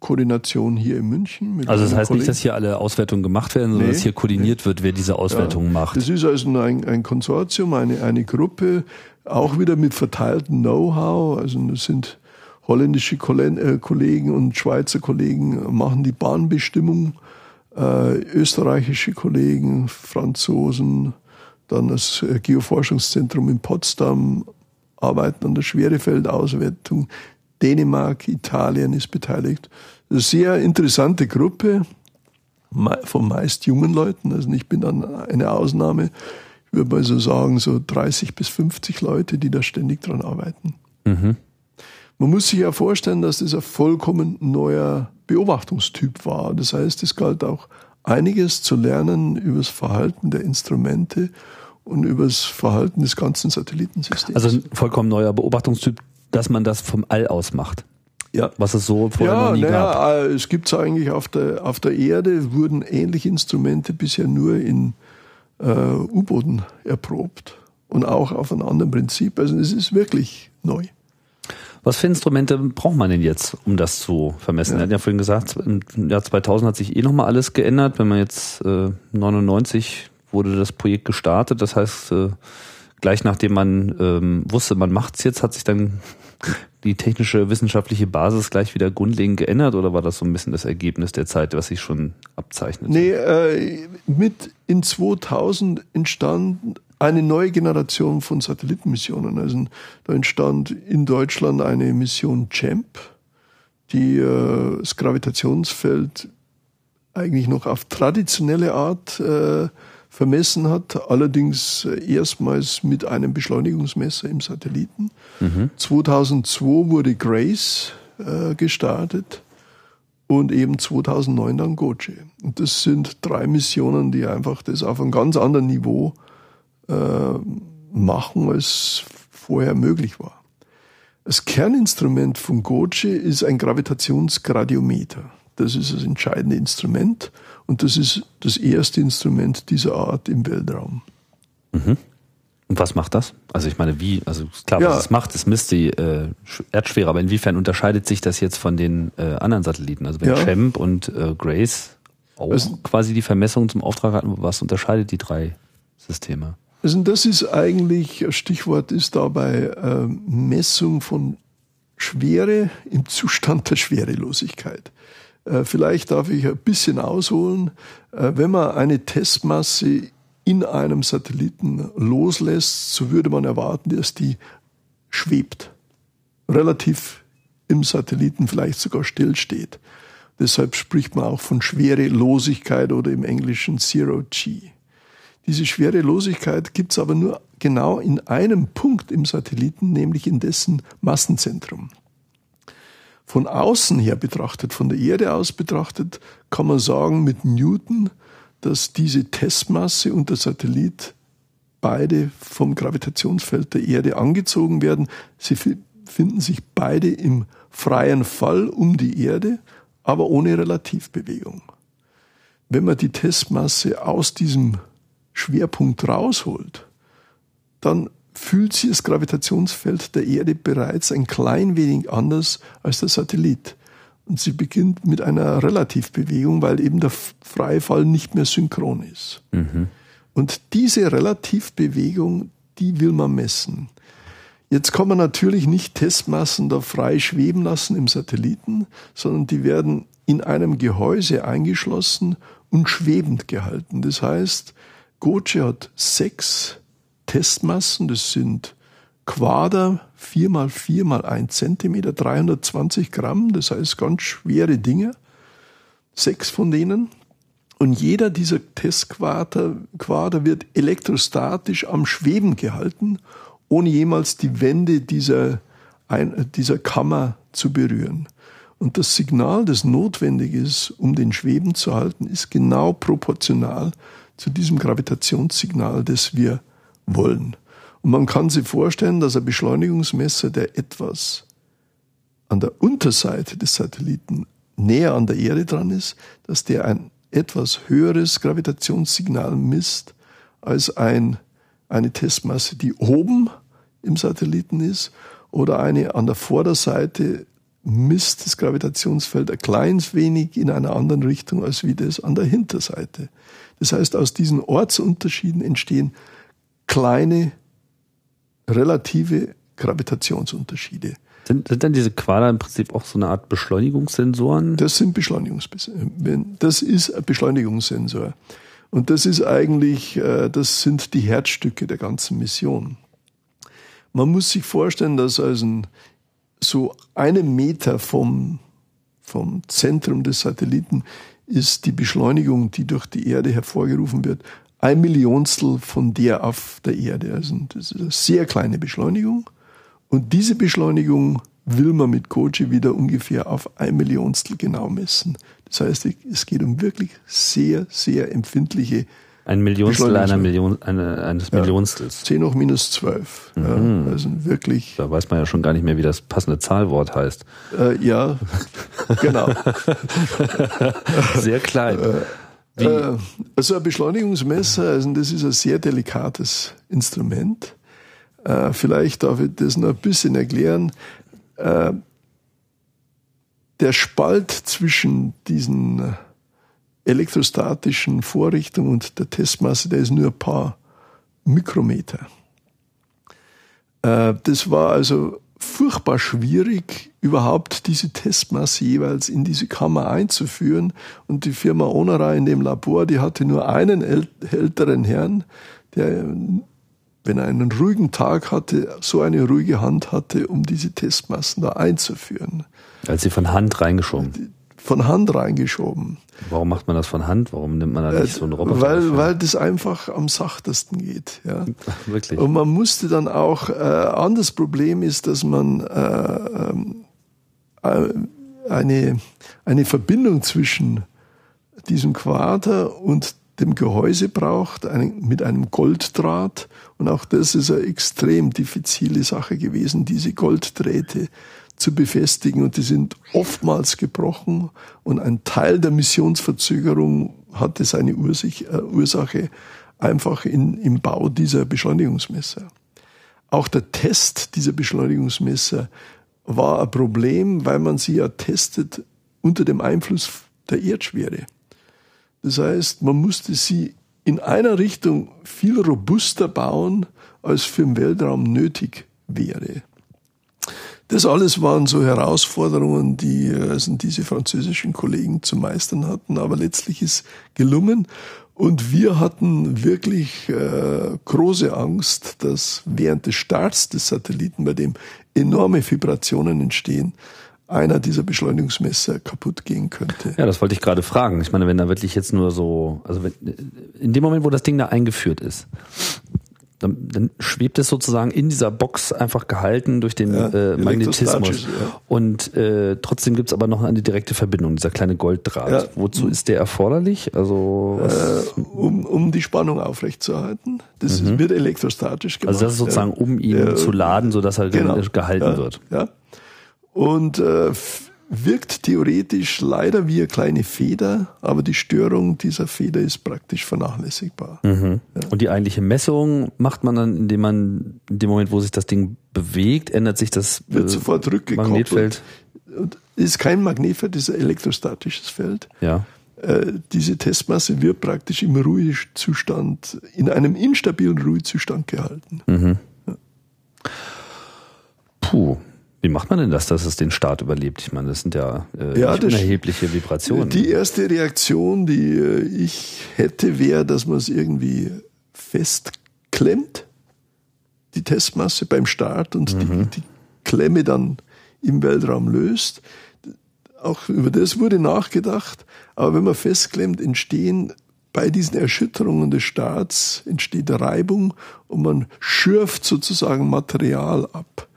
B: Koordination hier in München.
A: also das heißt Kollegen. nicht, dass hier alle Auswertungen gemacht werden, sondern nee, dass hier koordiniert nee. wird, wer diese Auswertungen ja, macht.
B: Das ist also ein, ein Konsortium, eine, eine Gruppe, auch wieder mit verteiltem Know-how. Also das sind holländische äh, Kollegen und Schweizer Kollegen machen die Bahnbestimmung, äh, österreichische Kollegen, Franzosen, dann das äh, Geoforschungszentrum in Potsdam arbeiten an der Schwerefeldauswertung, Dänemark, Italien ist beteiligt. Eine sehr interessante Gruppe von meist jungen Leuten, also ich bin dann eine Ausnahme. Ich würde mal so sagen, so 30 bis 50 Leute, die da ständig dran arbeiten. Mhm. Man muss sich ja vorstellen, dass das ein vollkommen neuer Beobachtungstyp war. Das heißt, es galt auch einiges zu lernen über das Verhalten der Instrumente und über das Verhalten des ganzen Satellitensystems.
A: Also ein vollkommen neuer Beobachtungstyp, dass man das vom All aus macht. Ja. Was es so vorher ja, noch nie naja, gab.
B: Äh, es gibt es eigentlich auf der, auf der Erde, wurden ähnliche Instrumente bisher nur in äh, U-Booten erprobt und auch auf einem anderen Prinzip. Also es ist wirklich neu.
A: Was für Instrumente braucht man denn jetzt, um das zu vermessen? Ja. Er hat ja vorhin gesagt, im Jahr 2000 hat sich eh nochmal alles geändert. Wenn man jetzt äh, 99 wurde das Projekt gestartet, das heißt, äh, gleich nachdem man ähm, wusste, man macht's jetzt, hat sich dann die technische wissenschaftliche Basis gleich wieder grundlegend geändert oder war das so ein bisschen das Ergebnis der Zeit, was sich schon abzeichnet?
B: Nee, äh, mit in 2000 entstand eine neue Generation von Satellitenmissionen. Also da entstand in Deutschland eine Mission CHAMP. die äh, das Gravitationsfeld eigentlich noch auf traditionelle Art äh, vermessen hat, allerdings erstmals mit einem Beschleunigungsmesser im Satelliten. Mhm. 2002 wurde Grace äh, gestartet und eben 2009 dann Goche. Und das sind drei Missionen, die einfach das auf einem ganz anderen Niveau äh, machen, als vorher möglich war. Das Kerninstrument von Goche ist ein Gravitationsgradiometer. Das ist das entscheidende Instrument und das ist das erste Instrument dieser Art im Weltraum.
A: Mhm. Und was macht das? Also ich meine, wie, also klar, ja. was es macht, es misst die äh, Erdschwere, aber inwiefern unterscheidet sich das jetzt von den äh, anderen Satelliten? Also wenn ja. Champ und äh, Grace auch also, quasi die Vermessung zum Auftrag hatten, was unterscheidet die drei Systeme?
B: Also das ist eigentlich, Stichwort ist dabei äh, Messung von Schwere im Zustand der Schwerelosigkeit. Äh, vielleicht darf ich ein bisschen ausholen. Äh, wenn man eine Testmasse in einem Satelliten loslässt, so würde man erwarten, dass die schwebt. Relativ im Satelliten vielleicht sogar stillsteht. Deshalb spricht man auch von Schwerelosigkeit oder im Englischen Zero G. Diese Schwerelosigkeit gibt es aber nur genau in einem Punkt im Satelliten, nämlich in dessen Massenzentrum. Von außen her betrachtet, von der Erde aus betrachtet, kann man sagen mit Newton, dass diese Testmasse und der Satellit beide vom Gravitationsfeld der Erde angezogen werden. Sie finden sich beide im freien Fall um die Erde, aber ohne Relativbewegung. Wenn man die Testmasse aus diesem Schwerpunkt rausholt, dann fühlt sich das Gravitationsfeld der Erde bereits ein klein wenig anders als der Satellit. Und sie beginnt mit einer Relativbewegung, weil eben der freie Fall nicht mehr synchron ist. Mhm. Und diese Relativbewegung, die will man messen. Jetzt kann man natürlich nicht Testmassen da frei schweben lassen im Satelliten, sondern die werden in einem Gehäuse eingeschlossen und schwebend gehalten. Das heißt, Goce hat sechs Testmassen, das sind Quader, 4 mal 4 mal 1 Zentimeter, 320 Gramm, das heißt ganz schwere Dinge. Sechs von denen. Und jeder dieser Testquader Quader wird elektrostatisch am Schweben gehalten, ohne jemals die Wände dieser, dieser Kammer zu berühren. Und das Signal, das notwendig ist, um den Schweben zu halten, ist genau proportional zu diesem Gravitationssignal, das wir wollen. Und man kann sich vorstellen, dass ein Beschleunigungsmesser, der etwas an der Unterseite des Satelliten näher an der Erde dran ist, dass der ein etwas höheres Gravitationssignal misst als ein, eine Testmasse, die oben im Satelliten ist oder eine an der Vorderseite misst das Gravitationsfeld ein kleines wenig in einer anderen Richtung als wie das an der Hinterseite. Das heißt, aus diesen Ortsunterschieden entstehen kleine relative Gravitationsunterschiede.
A: Sind, sind dann diese Quader im Prinzip auch so eine Art Beschleunigungssensoren?
B: Das sind Beschleunigungssensoren. Das ist ein Beschleunigungssensor. Und das ist eigentlich, äh, das sind die Herzstücke der ganzen Mission. Man muss sich vorstellen, dass also so einen Meter vom, vom Zentrum des Satelliten ist die Beschleunigung, die durch die Erde hervorgerufen wird, ein Millionstel von der auf der Erde. Also das ist eine sehr kleine Beschleunigung. Und diese Beschleunigung will man mit Koji wieder ungefähr auf ein Millionstel genau messen. Das heißt, es geht um wirklich sehr, sehr empfindliche
A: ein Millionstel einer Million, eine, eines ja, Millionstels.
B: 10 hoch minus 12. Mhm. Ja, also wirklich.
A: Da weiß man ja schon gar nicht mehr, wie das passende Zahlwort heißt.
B: Äh, ja, genau.
A: Sehr klein. Äh,
B: äh, also ein Beschleunigungsmesser, also das ist ein sehr delikates Instrument. Äh, vielleicht darf ich das noch ein bisschen erklären. Äh, der Spalt zwischen diesen elektrostatischen Vorrichtungen und der Testmasse, der ist nur ein paar Mikrometer. Das war also furchtbar schwierig, überhaupt diese Testmasse jeweils in diese Kammer einzuführen. Und die Firma Onara in dem Labor, die hatte nur einen älteren Herrn, der wenn er einen ruhigen Tag hatte, so eine ruhige Hand hatte, um diese Testmassen da einzuführen.
A: Als sie von Hand reingeschoben.
B: Von Hand reingeschoben.
A: Warum macht man das von Hand? Warum nimmt man da nicht so einen Roboter?
B: Weil,
A: dafür?
B: weil das einfach am sachtesten geht. Ja.
A: Wirklich.
B: Und man musste dann auch, äh, anderes Problem ist, dass man äh, ähm, äh, eine, eine Verbindung zwischen diesem Quader und dem Gehäuse braucht, ein, mit einem Golddraht. Und auch das ist eine extrem diffizile Sache gewesen, diese Golddrähte zu befestigen. Und die sind oftmals gebrochen. Und ein Teil der Missionsverzögerung hatte seine äh, Ursache einfach in, im Bau dieser Beschleunigungsmesser. Auch der Test dieser Beschleunigungsmesser war ein Problem, weil man sie ja testet unter dem Einfluss der Erdschwere. Das heißt, man musste sie in einer Richtung viel robuster bauen, als für den Weltraum nötig wäre. Das alles waren so Herausforderungen, die also diese französischen Kollegen zu meistern hatten, aber letztlich ist gelungen. Und wir hatten wirklich äh, große Angst, dass während des Starts des Satelliten, bei dem enorme Vibrationen entstehen, einer dieser Beschleunigungsmesser kaputt gehen könnte.
A: Ja, das wollte ich gerade fragen. Ich meine, wenn da wirklich jetzt nur so, also wenn, in dem Moment, wo das Ding da eingeführt ist, dann, dann schwebt es sozusagen in dieser Box einfach gehalten durch den
B: Ja,
A: äh, Magnetismus.
B: ja.
A: Und äh, trotzdem gibt's aber noch eine direkte Verbindung, dieser kleine Golddraht.
B: Ja.
A: Wozu ist der erforderlich? Also,
B: Äh, um, um die Spannung aufrechtzuerhalten. Das ist, wird elektrostatisch gemacht.
A: also das ist sozusagen, um ihn zu laden, sodass er
B: Genau.
A: gehalten wird.
B: Ja. Und äh, wirkt theoretisch leider wie eine kleine Feder, aber die Störung dieser Feder ist praktisch vernachlässigbar.
A: Mhm. Und die eigentliche Messung macht man dann, indem man in dem Moment, wo sich das Ding bewegt, ändert sich das
B: Wird
A: äh,
B: sofort rückgekoppelt.
A: Magnetfeld.
B: Und ist kein Magnetfeld, ist ein elektrostatisches Feld.
A: Ja.
B: Äh, diese Testmasse wird praktisch im Ruhezustand, in einem instabilen Ruhezustand gehalten.
A: Puh. Wie macht man denn das, dass es den Start überlebt? Ich meine, das sind ja, äh,
B: Ja,
A: unerhebliche Vibrationen.
B: Die erste Reaktion, die äh, ich hätte, wäre, dass man es irgendwie festklemmt, die Testmasse beim Start und die, die Klemme dann im Weltraum löst. Auch über das wurde nachgedacht. Aber wenn man festklemmt, entstehen bei diesen Erschütterungen des Starts entsteht Reibung und man schürft sozusagen Material ab.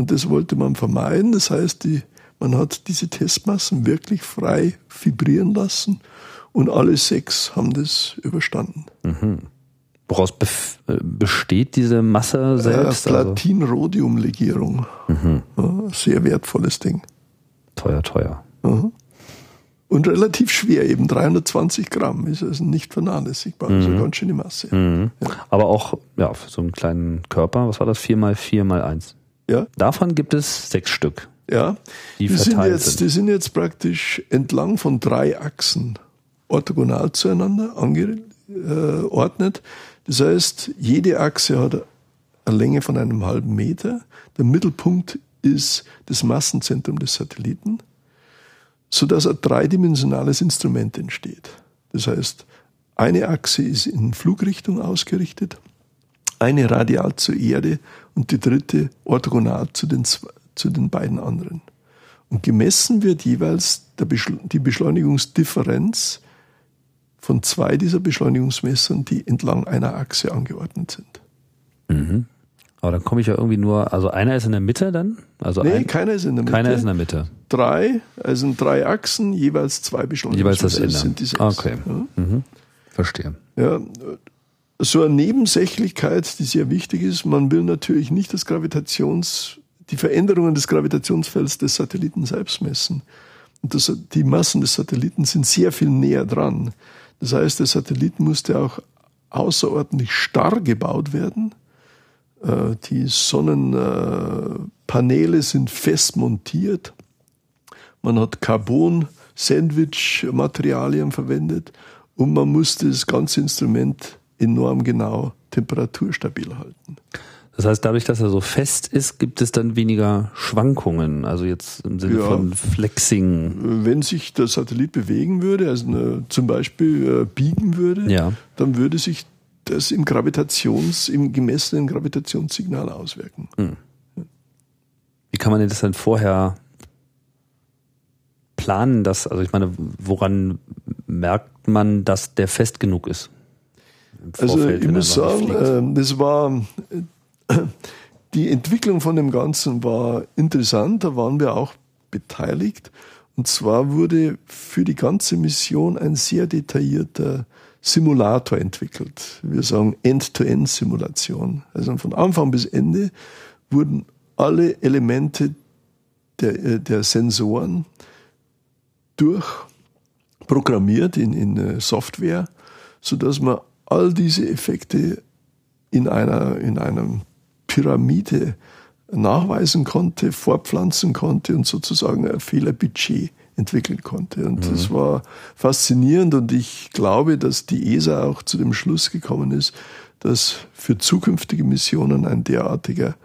B: Und das wollte man vermeiden. Das heißt, die, man hat diese Testmassen wirklich frei vibrieren lassen und alle sechs haben das überstanden.
A: Woraus bef- äh, besteht diese Masse
B: Äh,
A: selbst? also,
B: Platin-Rhodium-Legierung. Ja, sehr wertvolles Ding.
A: teuer, teuer.
B: Und relativ schwer, eben 320 Gramm, ist also nicht vernachlässigbar, also ganz schöne Masse.
A: Mhm. Aber auch, ja, für so einen kleinen Körper, was war das? 4 mal 4 mal 1.
B: Ja,
A: Davon gibt es sechs Stück.
B: ja.
A: Die
B: Die, sind jetzt,
A: sind.
B: die sind jetzt praktisch entlang von drei Achsen orthogonal zueinander angeordnet. Das heißt, jede Achse hat eine Länge von einem halben Meter. Der Mittelpunkt ist das Massenzentrum des Satelliten, sodass ein dreidimensionales Instrument entsteht. Das heißt, eine Achse ist in Flugrichtung ausgerichtet, eine radial zur Erde und die dritte orthogonal zu den, zu den beiden anderen. Und gemessen wird jeweils die Beschleunigungsdifferenz von zwei dieser Beschleunigungsmessern, die entlang einer Achse angeordnet sind.
A: Aber dann komme ich ja irgendwie nur, also einer ist in der Mitte dann? Also
B: Nee,
A: ein,
B: keiner ist in der Mitte.
A: keiner ist in der Mitte.
B: Drei, also in drei Achsen, jeweils zwei
A: Jeweils das
B: Beschleunigungsmesser sind die sechs.
A: Okay.
B: Ja.
A: Mhm. Verstehe.
B: Ja, so eine Nebensächlichkeit, die sehr wichtig ist. Man will natürlich nicht das Gravitations, die Veränderungen des Gravitationsfelds des Satelliten selbst messen. Und das, die Massen des Satelliten sind sehr viel näher dran. Das heißt, der Satellit musste auch außerordentlich starr gebaut werden. Äh, Die Sonnenpaneele sind fest montiert. Man hat Carbon-Sandwich-Materialien verwendet und man musste das ganze Instrument enorm genau temperaturstabil halten.
A: Das heißt, dadurch, dass er so fest ist, gibt es dann weniger Schwankungen. Also jetzt im Sinne
B: Ja.
A: von Flexing.
B: Wenn sich der Satellit bewegen würde, also eine, zum Beispiel äh, biegen würde,
A: Ja.
B: dann würde sich das im Gravitations, im gemessenen Gravitationssignal auswirken. Hm.
A: Wie kann man denn das denn vorher planen, dass, also ich meine, woran merkt man, dass der fest genug ist?
B: Also ich muss sagen, äh, das war die Entwicklung von dem Ganzen war interessant, da waren wir auch beteiligt. Und zwar wurde für die ganze Mission ein sehr detaillierter Simulator entwickelt. Wir sagen End-to-End-Simulation. Also von Anfang bis Ende wurden alle Elemente der, äh, der Sensoren durchprogrammiert in, in äh, Software, so dass man all diese Effekte in einer, in einer Pyramide nachweisen konnte, fortpflanzen konnte und sozusagen ein Fehlerbudget entwickeln konnte. Und mhm. das war faszinierend und ich glaube, dass die ESA auch zu dem Schluss gekommen ist, dass für zukünftige Missionen ein derartiger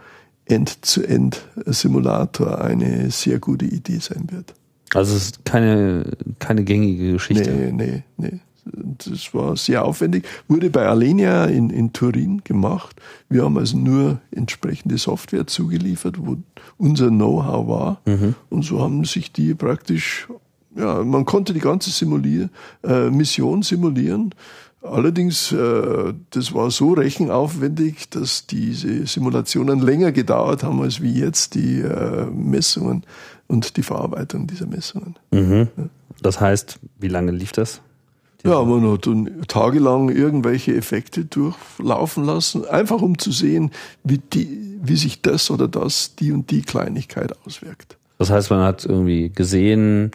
B: End-zu-End-Simulator eine sehr gute Idee sein wird.
A: Also es ist keine, keine gängige Geschichte.
B: Nee, nee, nee. Das war sehr aufwendig. Wurde bei Alenia in, in Turin gemacht. Wir haben also nur entsprechende Software zugeliefert, wo unser Know-how war. Mhm. Und so haben sich die praktisch, ja, man konnte die ganze Simulier, äh, Mission simulieren. Allerdings, äh, das war so rechenaufwendig, dass diese Simulationen länger gedauert haben als wie jetzt die äh, Messungen und die Verarbeitung dieser Messungen.
A: Mhm. Das heißt, wie lange lief das?
B: Ja, man hat dann tagelang irgendwelche Effekte durchlaufen lassen, einfach um zu sehen, wie, die, wie sich das oder das, die und die Kleinigkeit auswirkt.
A: Das heißt, man hat irgendwie gesehen,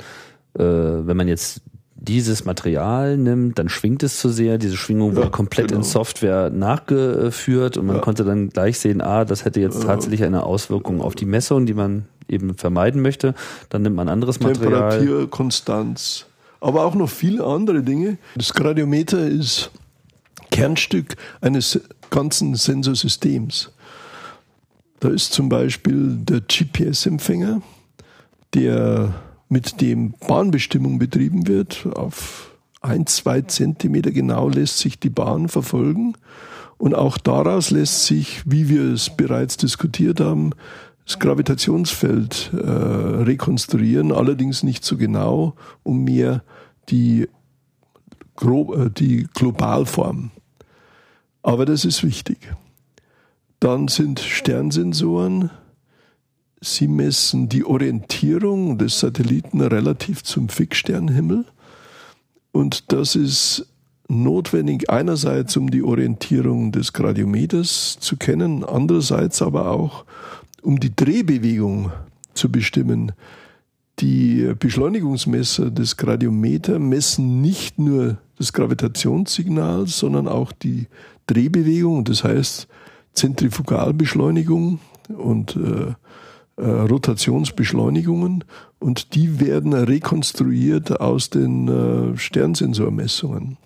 A: äh, wenn man jetzt dieses Material nimmt, dann schwingt es zu sehr. Diese Schwingung wird komplett genau. in Software nachgeführt und man ja. konnte dann gleich sehen, ah, das hätte jetzt tatsächlich eine Auswirkung auf die Messung, die man eben vermeiden möchte. Dann nimmt man anderes Material.
B: Temperaturkonstanz aber auch noch viele andere Dinge. Das Gradiometer ist Kernstück eines ganzen Sensorsystems. Da ist zum Beispiel der GPS-Empfänger, der mit dem Bahnbestimmung betrieben wird. Auf ein, zwei Zentimeter genau lässt sich die Bahn verfolgen. Und auch daraus lässt sich, wie wir es bereits diskutiert haben, das Gravitationsfeld äh, rekonstruieren, allerdings nicht so genau, um mehr die, äh, die Globalform. Aber das ist wichtig. Dann sind Sternsensoren. Sie messen die Orientierung des Satelliten relativ zum Fixsternhimmel. Und das ist notwendig einerseits, um die Orientierung des Gradiometers zu kennen, andererseits aber auch, um die Drehbewegung zu bestimmen. Die Beschleunigungsmesser des Gradiometer messen nicht nur das Gravitationssignal, sondern auch die Drehbewegung, das heißt Zentrifugalbeschleunigung und äh, äh, Rotationsbeschleunigungen und die werden rekonstruiert aus den äh, Sternsensormessungen.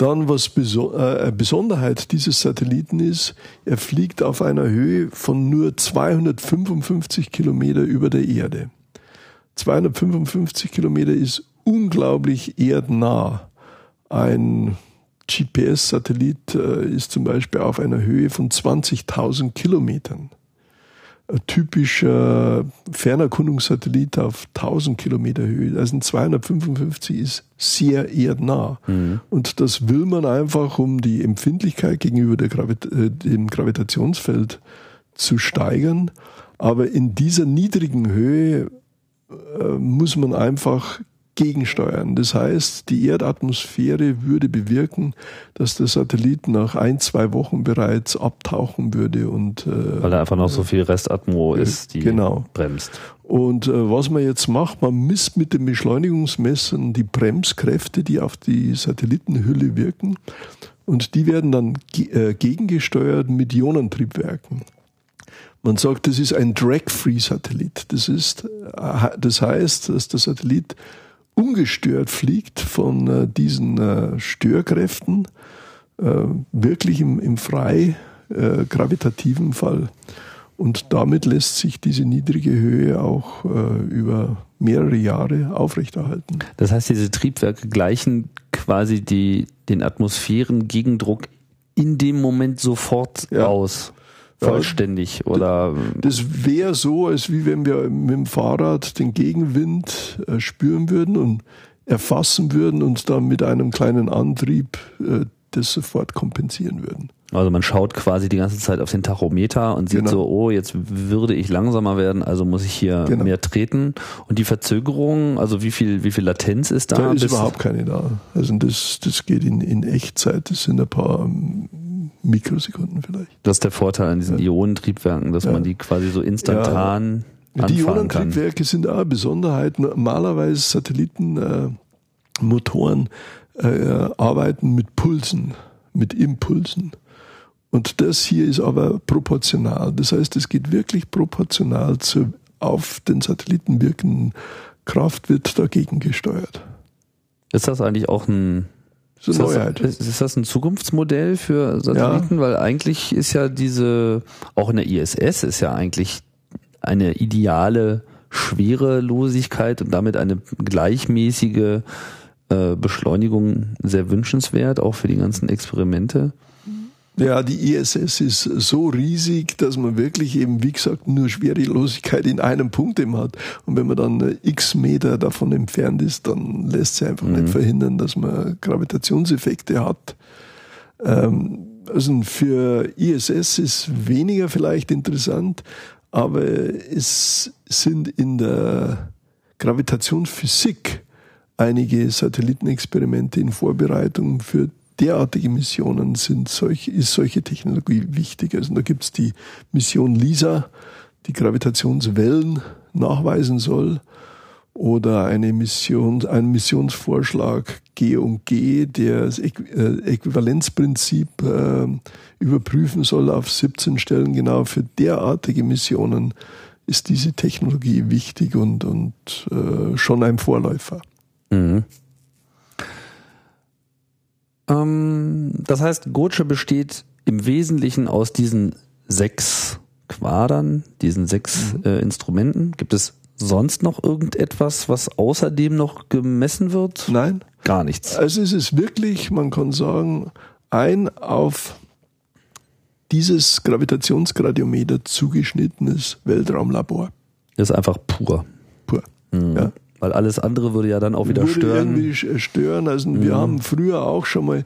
B: Dann, was Beso äh, Besonderheit dieses Satelliten ist, er fliegt auf einer Höhe von nur 255 Kilometer über der Erde. 255 Kilometer ist unglaublich erdnah. Ein GPS-Satellit äh, ist zum Beispiel auf einer Höhe von 20.000 Kilometern typischer Fernerkundungssatellit auf 1000 Kilometer Höhe. Also ein 255 ist sehr erdnah. Mhm. Und das will man einfach, um die Empfindlichkeit gegenüber Gravit äh, dem Gravitationsfeld zu steigern. Aber in dieser niedrigen Höhe äh, muss man einfach gegensteuern. Das heißt, die Erdatmosphäre würde bewirken, dass der Satellit nach ein, zwei Wochen bereits abtauchen würde und
A: äh, weil da einfach noch so viel Restatmo äh, ist, die genau. bremst.
B: Und äh, was man jetzt macht, man misst mit den Beschleunigungsmessern die Bremskräfte, die auf die Satellitenhülle wirken, und die werden dann ge äh, gegengesteuert mit Ionentriebwerken. Man sagt, das ist ein Drag-Free-Satellit. Das ist, äh, das heißt, dass der Satellit ungestört fliegt von äh, diesen äh, Störkräften, äh, wirklich im, im frei gravitativen Fall. Und damit lässt sich diese niedrige Höhe auch über mehrere Jahre aufrechterhalten.
A: Das heißt, diese Triebwerke gleichen quasi die, den Atmosphärengegendruck in dem Moment sofort
B: Ja.
A: aus. Vollständig oder
B: Das wäre so, als wie wenn wir mit dem Fahrrad den Gegenwind äh, spüren würden und erfassen würden und dann mit einem kleinen Antrieb äh, das sofort kompensieren würden.
A: also man schaut quasi die ganze Zeit auf den Tachometer und sieht
B: Genau.
A: so, oh, jetzt würde ich langsamer werden, also muss ich hier
B: Genau.
A: mehr treten. Und die Verzögerung, also wie viel, wie viel Latenz ist da?
B: Da ist überhaupt keine da. Also das, das geht in, in Echtzeit, das sind ein paar ähm, Mikrosekunden vielleicht.
A: Das ist der Vorteil an diesen Ionentriebwerken, dass
B: Ja.
A: man die quasi so instantan
B: Die
A: anfahren kann.
B: Ionentriebwerke sind auch eine Besonderheit. Normalerweise Satellitenmotoren äh, äh, arbeiten mit Pulsen, mit Impulsen. Und das hier ist aber proportional. Das heißt, es geht wirklich proportional zur auf den Satelliten wirkenden Kraft wird dagegen gesteuert.
A: Ist das eigentlich auch ein
B: So
A: ist
B: eine
A: das,
B: Neuheit.
A: ist, das ein Zukunftsmodell für Satelliten? Weil eigentlich ist ja diese, auch in der ISS ist ja eigentlich eine ideale Schwerelosigkeit und damit eine gleichmäßige äh, Beschleunigung sehr wünschenswert, auch für die ganzen Experimente.
B: Ja, die ISS ist so riesig, dass man wirklich eben, wie gesagt, nur Schwerelosigkeit in einem Punkt eben hat. Und wenn man dann äh, x Meter davon entfernt ist, dann lässt sich einfach nicht verhindern, dass man Gravitationseffekte hat. Ähm, also für ISS ist weniger vielleicht interessant, aber es sind in der Gravitationsphysik einige Satellitenexperimente in Vorbereitung für derartige Missionen sind solche, ist solche Technologie wichtig. Also da gibt's die Mission LISA, die Gravitationswellen nachweisen soll, oder eine Mission, ein Missionsvorschlag G und G, der das äh, Äquivalenzprinzip äh, überprüfen soll auf 17 Stellen. Genau für derartige Missionen ist diese Technologie wichtig und, und äh, schon ein Vorläufer.
A: Mhm. Ähm, das heißt, Goce besteht im Wesentlichen aus diesen sechs Quadern, diesen sechs äh, Instrumenten. Gibt es sonst noch irgendetwas, was außerdem noch gemessen wird?
B: Nein?
A: Gar nichts.
B: Also es ist wirklich, man kann sagen, ein auf dieses Gravitationsgradiometer zugeschnittenes Weltraumlabor.
A: Das ist einfach pur.
B: Pur. Ja.
A: Weil alles andere würde ja dann auch wieder
B: Würde
A: stören.
B: irgendwie sch- stören. Also wir haben früher auch schon mal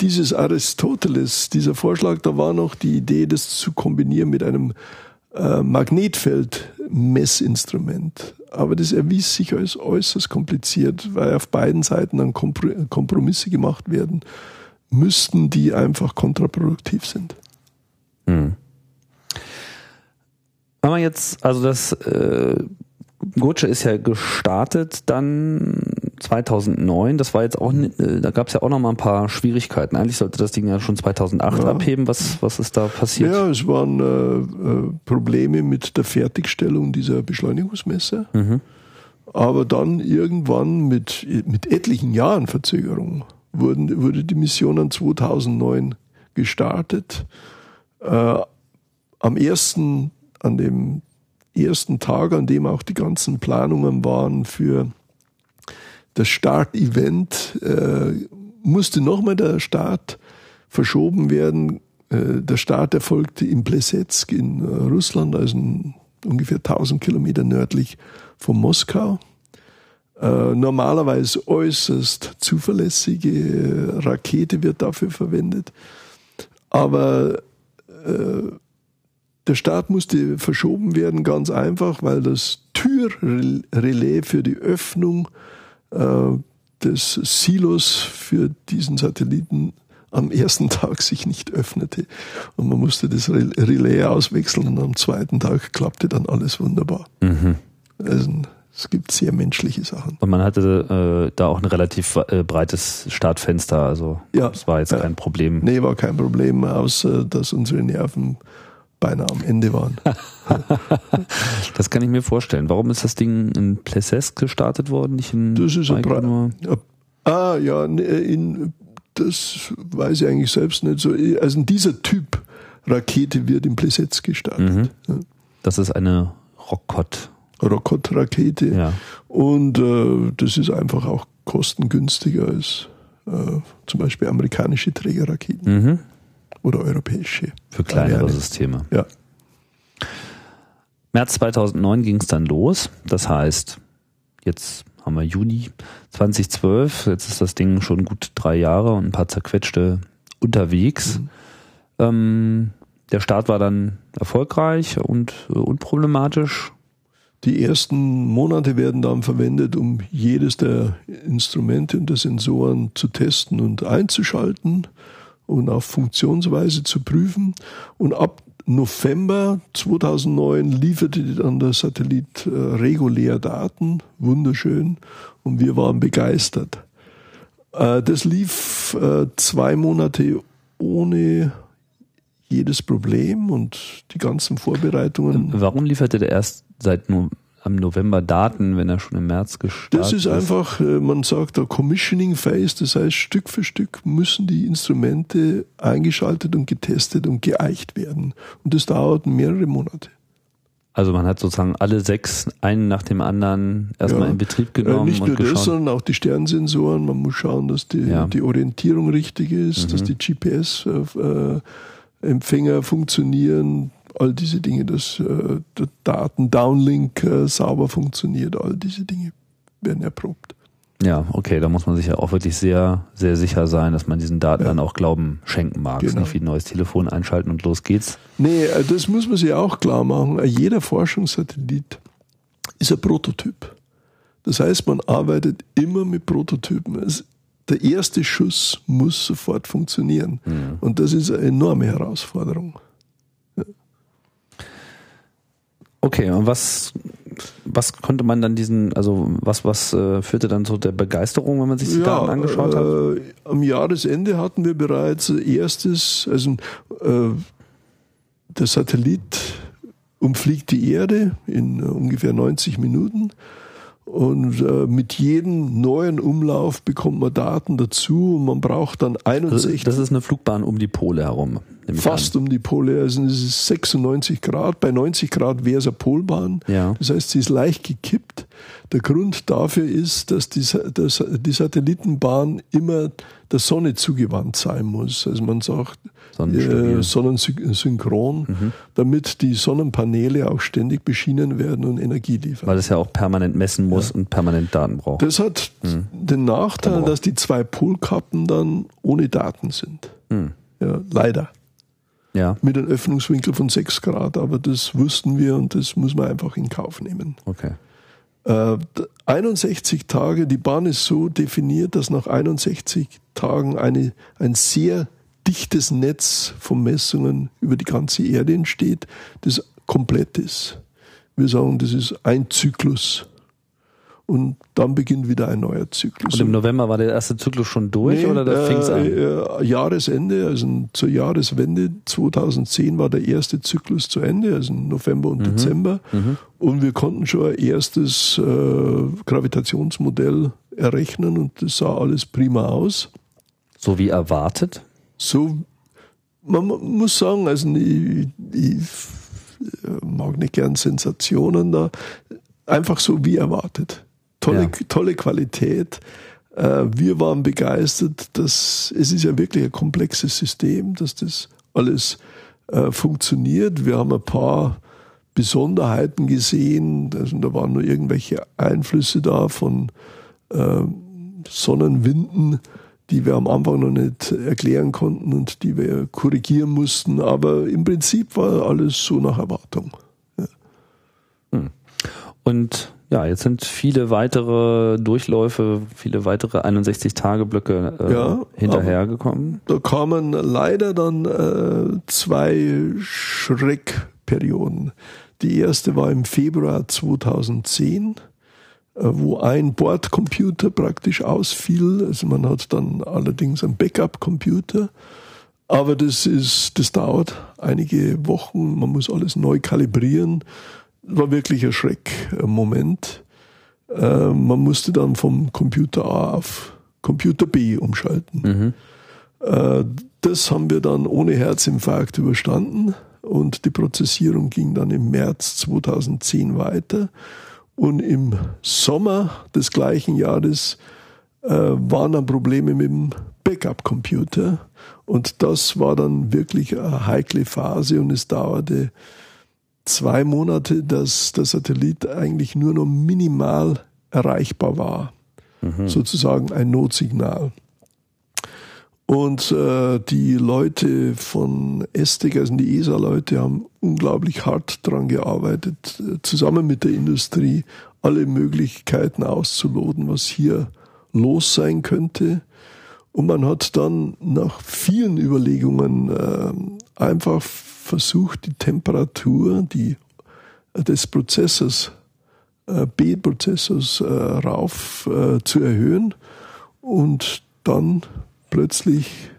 B: dieses Aristoteles, dieser Vorschlag, da war noch die Idee, das zu kombinieren mit einem äh, Magnetfeldmessinstrument. Aber das erwies sich als äußerst kompliziert, weil auf beiden Seiten dann Kompr- Kompromisse gemacht werden müssten, die einfach kontraproduktiv sind.
A: Wenn man jetzt, also das äh, Goce ist ja gestartet dann 2009. Das war jetzt auch, äh, da gab es ja auch noch mal ein paar Schwierigkeiten. Eigentlich sollte das Ding ja schon 2008
B: Ja.
A: abheben. Was was ist da passiert?
B: Ja, es waren äh, äh, Probleme mit der Fertigstellung dieser Beschleunigungsmesser. Aber dann irgendwann mit, mit etlichen Jahren Verzögerung wurden, wurde die Mission dann 2009 gestartet. Äh, am ersten, an dem ersten Tag, an dem auch die ganzen Planungen waren für das Startevent, äh, musste nochmal der Start verschoben werden. Äh, der Start erfolgte in Plesetsk in äh, Russland, also in ungefähr 1000 Kilometer nördlich von Moskau. Äh, normalerweise äußerst zuverlässige äh, Rakete wird dafür verwendet. Aber äh, der Start musste verschoben werden, ganz einfach, weil das Türrelais für die Öffnung äh, des Silos für diesen Satelliten am ersten Tag sich nicht öffnete. Und man musste das Rel- Relais auswechseln und am zweiten Tag klappte dann alles wunderbar. Also, es gibt sehr menschliche Sachen.
A: Und man hatte äh, da auch ein relativ äh, breites Startfenster. Also
B: Ja.
A: das war jetzt
B: Ja.
A: kein Problem.
B: Nee, war kein Problem, außer dass unsere Nerven beinahe am Ende waren.
A: Das kann ich mir vorstellen. Warum ist das Ding in Plesetsk gestartet worden, nicht in
B: Das ist ein? Ah, ja, ne, in, das weiß ich eigentlich selbst nicht so. Also dieser Typ Rakete wird in Plesetsk gestartet. Ja.
A: Das ist eine Rockot.
B: Rokot-Rakete.
A: Ja.
B: Und äh, das ist einfach auch kostengünstiger als äh, zum Beispiel amerikanische Trägerraketen
A: Mhm.
B: Oder europäische.
A: Für kleinere
B: Ariane.
A: Systeme.
B: Ja.
A: März 2009 ging es dann los. Das heißt, jetzt haben wir Juni 2012. Jetzt ist das Ding schon gut drei Jahre und ein paar zerquetschte unterwegs.
B: Mhm.
A: Ähm, der Start war dann erfolgreich und äh, unproblematisch.
B: Die ersten Monate werden dann verwendet, um jedes der Instrumente und der Sensoren zu testen und einzuschalten und auf Funktionsweise zu prüfen. Und ab November 2009 lieferte dann der Satellit äh, regulär Daten, wunderschön, und wir waren begeistert. Äh, das lief äh, zwei Monate ohne jedes Problem und die ganzen Vorbereitungen.
A: Warum lieferte der erst seit no am November Daten, wenn er schon im März gestartet
B: Das ist einfach, äh, man sagt da Commissioning Phase, das heißt Stück für Stück müssen die Instrumente eingeschaltet und getestet und geeicht werden. Und das dauert mehrere Monate.
A: Also man hat sozusagen alle sechs, einen nach dem anderen, erstmal
B: Ja.
A: in Betrieb
B: Äh,
A: genommen
B: nicht
A: und
B: nur das,
A: geschaut.
B: sondern auch die Sternsensoren. Man muss schauen, dass die,
A: Ja.
B: die Orientierung richtig ist, dass die GPS-Empfänger funktionieren, all diese Dinge, dass äh, der Daten-Downlink äh, sauber funktioniert, all diese Dinge werden erprobt.
A: Ja, okay, da muss man sich ja auch wirklich sehr, sehr sicher sein, dass man diesen Daten
B: Ja.
A: dann auch Glauben schenken mag.
B: Genau.
A: Nicht wie ein neues Telefon einschalten und los geht's.
B: Nee, äh, das muss man sich auch klar machen. Jeder Forschungssatellit ist ein Prototyp. Das heißt, man arbeitet immer mit Prototypen. Es, der erste Schuss muss sofort funktionieren. Und das ist eine enorme Herausforderung.
A: Okay, und was, was konnte man dann diesen, also was, was äh, führte dann so der Begeisterung, wenn man sich die Daten angeschaut hat?
B: äh, Am Jahresende hatten wir bereits erstes, also äh, der Satellit umfliegt die Erde in äh, ungefähr 90 Minuten und äh, mit jedem neuen Umlauf bekommt man Daten dazu und man braucht dann
A: Also
B: 61
A: das ist eine Flugbahn um die Pole herum.
B: fast um die Pole, also es ist 96 Grad, bei 90 Grad wäre es eine Polbahn.
A: Ja.
B: Das heißt, sie ist leicht gekippt. Der Grund dafür ist, dass die, dass die Satellitenbahn immer der Sonne zugewandt sein muss. Also man sagt Äh, sonnensynchron, damit die Sonnenpaneele auch ständig beschienen werden und Energie liefern.
A: Weil es ja auch permanent messen muss und permanent Daten braucht.
B: Das hat den Nachteil,
A: Kamera.
B: dass die zwei Polkappen dann ohne Daten sind. Ja, leider
A: ja,
B: mit einem Öffnungswinkel von 6 Grad, aber das wussten wir und das muss man einfach in Kauf nehmen.
A: okay.
B: Äh, d- 61 Tage, die Bahn ist so definiert, dass nach 61 Tagen eine, ein sehr dichtes Netz von Messungen über die ganze Erde entsteht, das komplett ist. Wir sagen, das ist ein Zyklus. Und dann beginnt wieder ein neuer Zyklus.
A: Und im November war der erste Zyklus schon durch
B: Nee,
A: oder da
B: äh,
A: fing's an?
B: Äh, Jahresende, also zur Jahreswende 2010 war der erste Zyklus zu Ende, also November
A: Mhm.
B: und Dezember. Und wir konnten schon ein erstes äh, Gravitationsmodell errechnen und das sah alles prima aus.
A: So wie erwartet?
B: So, man mu- muss sagen, also ich, ich mag nicht gern Sensationen da, einfach so wie erwartet. Tolle,
A: Ja.
B: tolle Qualität. Äh, Wir waren begeistert, dass es ist ja wirklich ein komplexes System, dass das alles äh, funktioniert. Wir haben ein paar Besonderheiten gesehen. Also da waren nur irgendwelche Einflüsse da von äh, Sonnenwinden, die wir am Anfang noch nicht erklären konnten und die wir korrigieren mussten. Aber im Prinzip war alles so nach Erwartung.
A: Und ja, jetzt sind viele weitere Durchläufe, viele weitere 61-Tage-Blöcke äh,
B: Ja,
A: hinterhergekommen.
B: Da kamen leider dann äh, zwei Schreckperioden. Die erste war im Februar 2010, äh, wo ein Bordcomputer praktisch ausfiel. Also man hat dann allerdings einen Backup-Computer. Aber das ist, das dauert einige Wochen. Man muss alles neu kalibrieren. War wirklich ein Schreckmoment. Äh, man musste dann vom Computer A auf Computer B umschalten. Äh, Das haben wir dann ohne Herzinfarkt überstanden und die Prozessierung ging dann im März 2010 weiter. Und im Sommer des gleichen Jahres äh, waren dann Probleme mit dem Backup-Computer. Und das war dann wirklich eine heikle Phase und es dauerte zwei Monate, dass der Satellit eigentlich nur noch minimal erreichbar war. Mhm. Sozusagen ein Notsignal. Und äh, die Leute von ESTEC, also die ESA-Leute, haben unglaublich hart dran gearbeitet, äh, zusammen mit der Industrie alle Möglichkeiten auszuloten, was hier los sein könnte. Und man hat dann nach vielen Überlegungen äh, einfach versucht, die Temperatur die, äh, des Prozessors, äh, B-Prozessors äh, rauf äh, zu erhöhen. Und dann plötzlich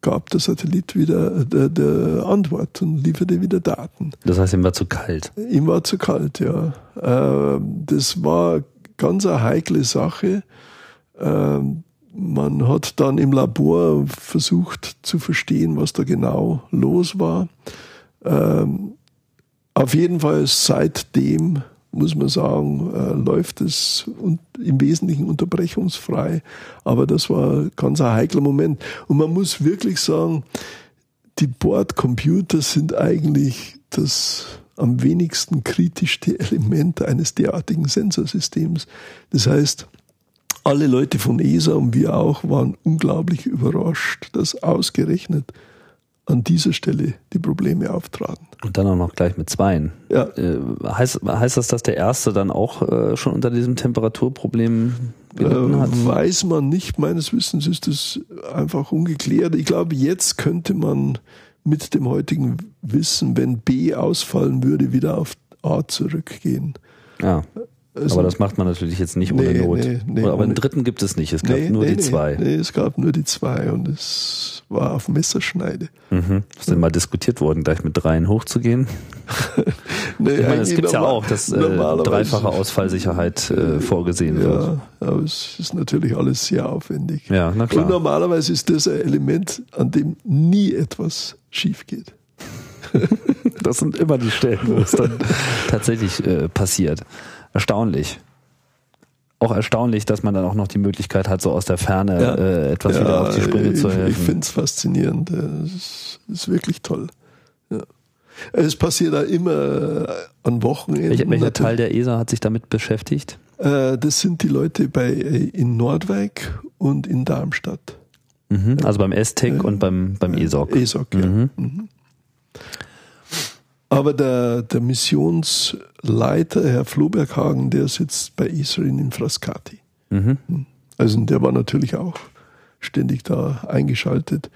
B: gab der Satellit wieder der, der Antwort und lieferte wieder Daten.
A: Das heißt, ihm war zu kalt.
B: Ihm war zu kalt, ja. Äh, das war ganz eine heikle Sache. Äh, man hat dann im Labor versucht zu verstehen, was da genau los war. Ähm, auf jeden Fall seitdem muss man sagen, äh, läuft es im Wesentlichen unterbrechungsfrei. Aber das war ganz ein heikler Moment. Und man muss wirklich sagen, die Bordcomputer sind eigentlich das am wenigsten kritischste Element eines derartigen Sensorsystems. Das heißt, alle Leute von ESA und wir auch waren unglaublich überrascht, dass ausgerechnet an dieser Stelle die Probleme auftraten.
A: Und dann auch noch gleich mit zweien. Ja. Äh, heißt, heißt das, dass der erste dann auch äh, schon unter diesem Temperaturproblem gelitten hat?
B: Äh, weiß man nicht. Meines Wissens ist das einfach ungeklärt. Ich glaube, jetzt könnte man mit dem heutigen Wissen, wenn B ausfallen würde, wieder auf A zurückgehen.
A: Ja. Aber das macht man natürlich jetzt nicht ohne nee, Not. Nee, nee, aber einen dritten gibt es nicht. Es gab nur die zwei.
B: Nee, es gab nur die zwei und es war auf Messerschneide.
A: Mhm. Ist denn mal diskutiert worden, gleich mit dreien hochzugehen? nee, ich meine, es gibt ja auch, dass äh, dreifache Ausfallsicherheit äh, vorgesehen ja, wird.
B: Aber es ist natürlich alles sehr aufwendig.
A: Ja, na klar.
B: Und normalerweise ist das ein Element, an dem nie etwas schief geht.
A: das sind immer die Stellen, wo es dann tatsächlich äh, passiert erstaunlich. Auch erstaunlich, dass man dann auch noch die Möglichkeit hat, so aus der Ferne ja. äh, etwas ja, wieder auf die Sprünge
B: ich,
A: zu helfen.
B: Ich finde es faszinierend. Es ist, wirklich toll. Ja. Es passiert da immer an Wochenenden.
A: Welcher, welcher Teil der ESA hat sich damit beschäftigt?
B: Äh, das sind die Leute bei in Nordwijk und in Darmstadt.
A: Mhm, also beim STEC äh, und beim, beim ESOC.
B: ESOC, ja. Mhm. Mhm. Aber der, der Missionsleiter, Herr Floberghagen, der sitzt bei Israel in Frascati. Mhm. Also der war natürlich auch ständig da eingeschaltet.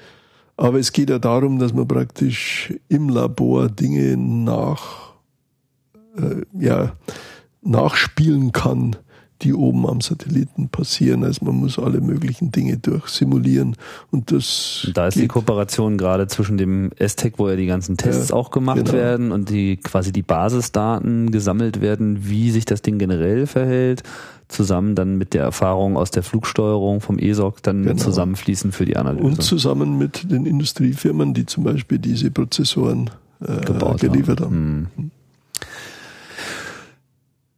B: Aber es geht ja darum, dass man praktisch im Labor Dinge nach, äh, ja, nachspielen kann, die oben am Satelliten passieren. Also man muss alle möglichen Dinge durchsimulieren und das.
A: da ist die Kooperation gerade zwischen dem STEC, wo ja die ganzen Tests ja, auch gemacht genau. werden und die quasi die Basisdaten gesammelt werden, wie sich das Ding generell verhält, zusammen dann mit der Erfahrung aus der Flugsteuerung vom ESOC dann genau. zusammenfließen für die Analyse.
B: Und zusammen mit den Industriefirmen, die zum Beispiel diese Prozessoren äh, geliefert haben. haben. Hm.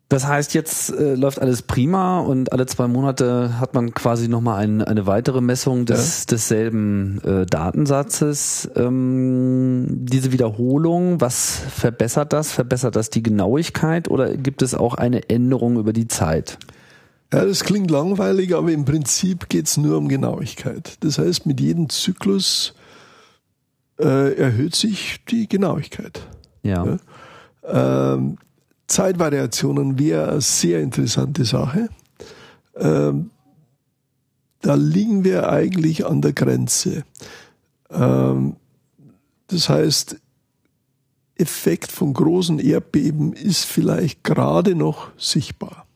A: Das heißt, jetzt äh, läuft alles prima und alle zwei Monate hat man quasi nochmal ein, eine weitere Messung des, ja. desselben äh, Datensatzes. Ähm, diese Wiederholung, was verbessert das? Verbessert das die Genauigkeit oder gibt es auch eine Änderung über die Zeit?
B: Ja, das klingt langweilig, aber im Prinzip geht's nur um Genauigkeit. Das heißt, mit jedem Zyklus äh, erhöht sich die Genauigkeit.
A: Ja.
B: ja? Ähm, Zeitvariationen wäre eine sehr interessante Sache. Ähm, da liegen wir eigentlich an der Grenze. Ähm, das heißt, Effekt von großen Erdbeben ist vielleicht gerade noch sichtbar.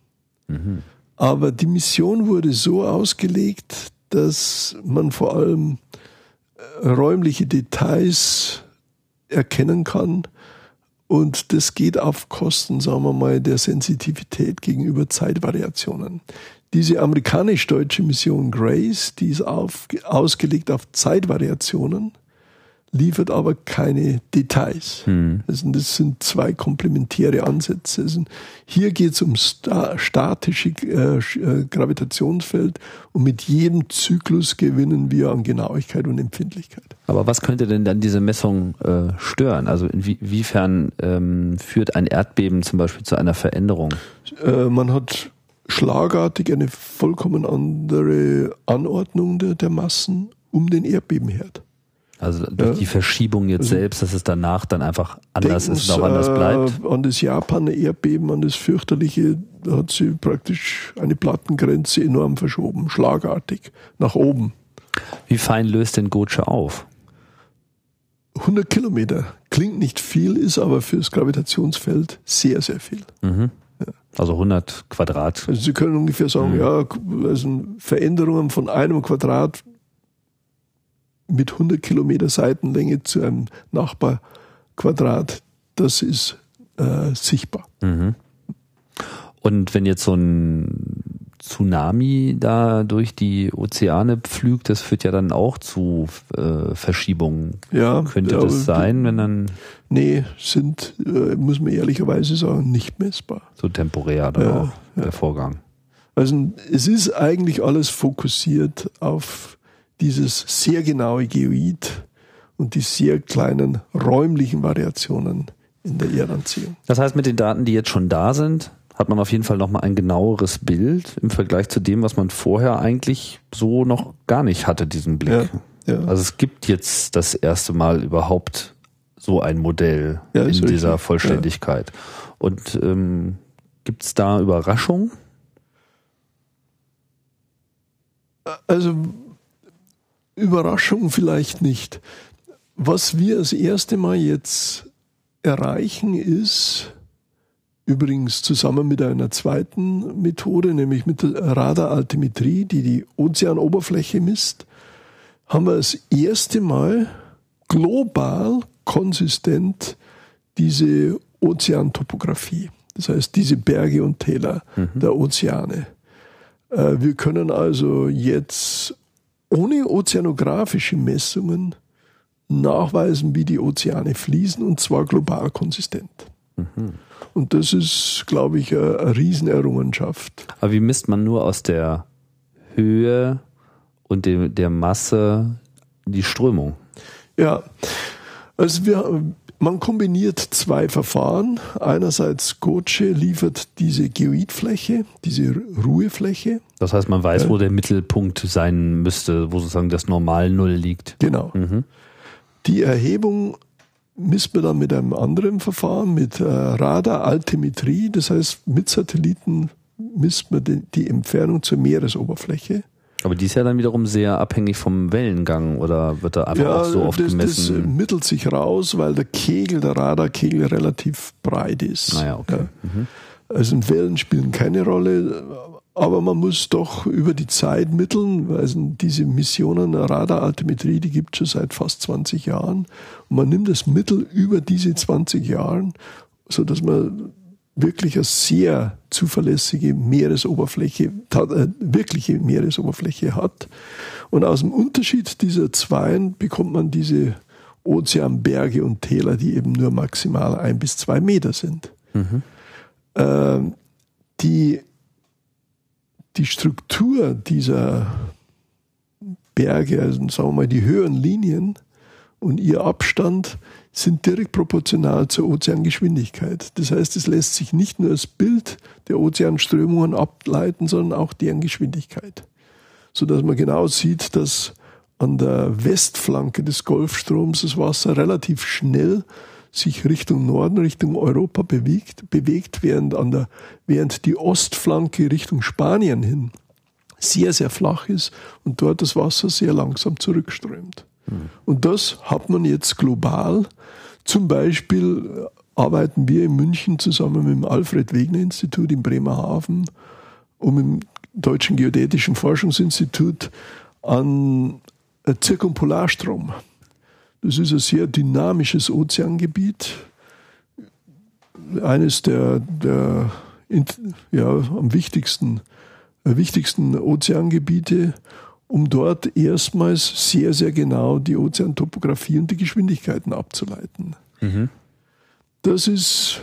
B: Mhm. Aber die Mission wurde so ausgelegt, dass man vor allem äh, räumliche Details erkennen kann, und das geht auf Kosten, sagen wir mal, der Sensitivität gegenüber Zeitvariationen. Diese amerikanisch-deutsche Mission Grace, die ist auf, ausgelegt auf Zeitvariationen, liefert aber keine Details.
A: Hm.
B: Also das sind zwei komplementäre Ansätze. Also hier geht es um sta statische äh, äh, Gravitationsfeld und mit jedem Zyklus gewinnen wir an Genauigkeit und Empfindlichkeit.
A: Aber was könnte denn dann diese Messung äh, stören? Also inwiefern ähm, führt ein Erdbeben zum Beispiel zu einer Veränderung?
B: Äh, man hat schlagartig eine vollkommen andere Anordnung der, der Massen um den Erdbebenherd.
A: Also durch ja. die Verschiebung jetzt also selbst, dass es danach dann einfach anders ist und auch anders bleibt.
B: Äh, an das Japan-Erdbeben, an das fürchterliche, da hat sie praktisch eine Plattengrenze enorm verschoben, schlagartig, nach oben.
A: Wie fein löst denn Gotsche auf?
B: 100 Kilometer. Klingt nicht viel, ist aber fürs Gravitationsfeld sehr, sehr viel.
A: Mhm. Ja. Also 100 Quadrat.
B: Also Sie können ungefähr sagen, mhm. ja, also Veränderungen von einem Quadrat mit 100 Kilometer Seitenlänge zu einem Nachbarquadrat, das ist äh, sichtbar.
A: Mhm. Und wenn jetzt so ein Tsunami da durch die Ozeane pflügt, das führt ja dann auch zu äh, Verschiebungen.
B: Ja,
A: könnte das sein, wenn dann?
B: Nee, sind, äh, muss man ehrlicherweise sagen, nicht messbar.
A: So temporär dann ja, auch der ja. Vorgang.
B: Also es ist eigentlich alles fokussiert auf dieses sehr genaue Geoid und die sehr kleinen räumlichen Variationen in der Erdanziehung.
A: Das heißt, mit den Daten, die jetzt schon da sind, hat man auf jeden Fall nochmal ein genaueres Bild im Vergleich zu dem, was man vorher eigentlich so noch gar nicht hatte, diesen Blick. Ja, ja. Also es gibt jetzt das erste Mal überhaupt so ein Modell ja, in dieser richtig. Vollständigkeit. Und ähm, gibt es da Überraschungen?
B: Also Überraschung vielleicht nicht. Was wir das erste Mal jetzt erreichen ist, übrigens zusammen mit einer zweiten Methode, nämlich mit der Radaraltimetrie, die die Ozeanoberfläche misst, haben wir das erste Mal global konsistent diese Ozeantopographie. Das heißt, diese Berge und Täler mhm. der Ozeane. Äh, wir können also jetzt ohne ozeanografische Messungen nachweisen, wie die Ozeane fließen und zwar global konsistent. Mhm. Und das ist, glaube ich, eine, eine Riesenerrungenschaft.
A: Aber wie misst man nur aus der Höhe und de, der Masse die Strömung?
B: Ja, also wir, man kombiniert zwei Verfahren. Einerseits Goce liefert diese Geoidfläche, diese Ruhefläche.
A: Das heißt, man weiß, wo der Mittelpunkt sein müsste, wo sozusagen das Normal Null liegt.
B: Genau. Mhm. Die Erhebung misst man dann mit einem anderen Verfahren, mit äh, Radaraltimetrie. Das heißt, mit Satelliten misst man die Entfernung zur Meeresoberfläche.
A: Aber die ist ja dann wiederum sehr abhängig vom Wellengang oder wird da einfach ja, auch so oft das, gemessen?
B: Das mittelt sich raus, weil der Kegel, der Radarkegel relativ breit ist.
A: Naja, okay. Ja. Mhm.
B: Also Wellen spielen keine Rolle, aber man muss doch über die Zeit mitteln, weil diese Missionen Radaraltimetrie, die gibt es schon seit fast 20 Jahren. Und man nimmt das Mittel über diese 20 Jahren, so dass man wirklich eine sehr zuverlässige Meeresoberfläche, äh, wirkliche Meeresoberfläche hat. Und aus dem Unterschied dieser Zweien bekommt man diese Ozeanberge und Täler, die eben nur maximal ein bis zwei Meter sind. Mhm. Äh, die, die Struktur dieser Berge, also sagen wir mal die höheren Linien und ihr Abstand sind direkt proportional zur Ozeangeschwindigkeit. Das heißt, es lässt sich nicht nur das Bild der Ozeanströmungen ableiten, sondern auch deren Geschwindigkeit. Sodass man genau sieht, dass an der Westflanke des Golfstroms das Wasser relativ schnell sich Richtung Norden, Richtung Europa bewegt, bewegt während, an der, während die Ostflanke Richtung Spanien hin sehr, sehr flach ist und dort das Wasser sehr langsam zurückströmt. Und das hat man jetzt global. Zum Beispiel arbeiten wir in München zusammen mit dem Alfred Wegener Institut in Bremerhaven und mit dem Deutschen Geodätischen Forschungsinstitut an Zirkumpolarstrom. Das ist ein sehr dynamisches Ozeangebiet. Eines der, der ja, am wichtigsten, wichtigsten Ozeangebiete um dort erstmals sehr, sehr genau die Ozeantopographie und die Geschwindigkeiten abzuleiten. Mhm. Das ist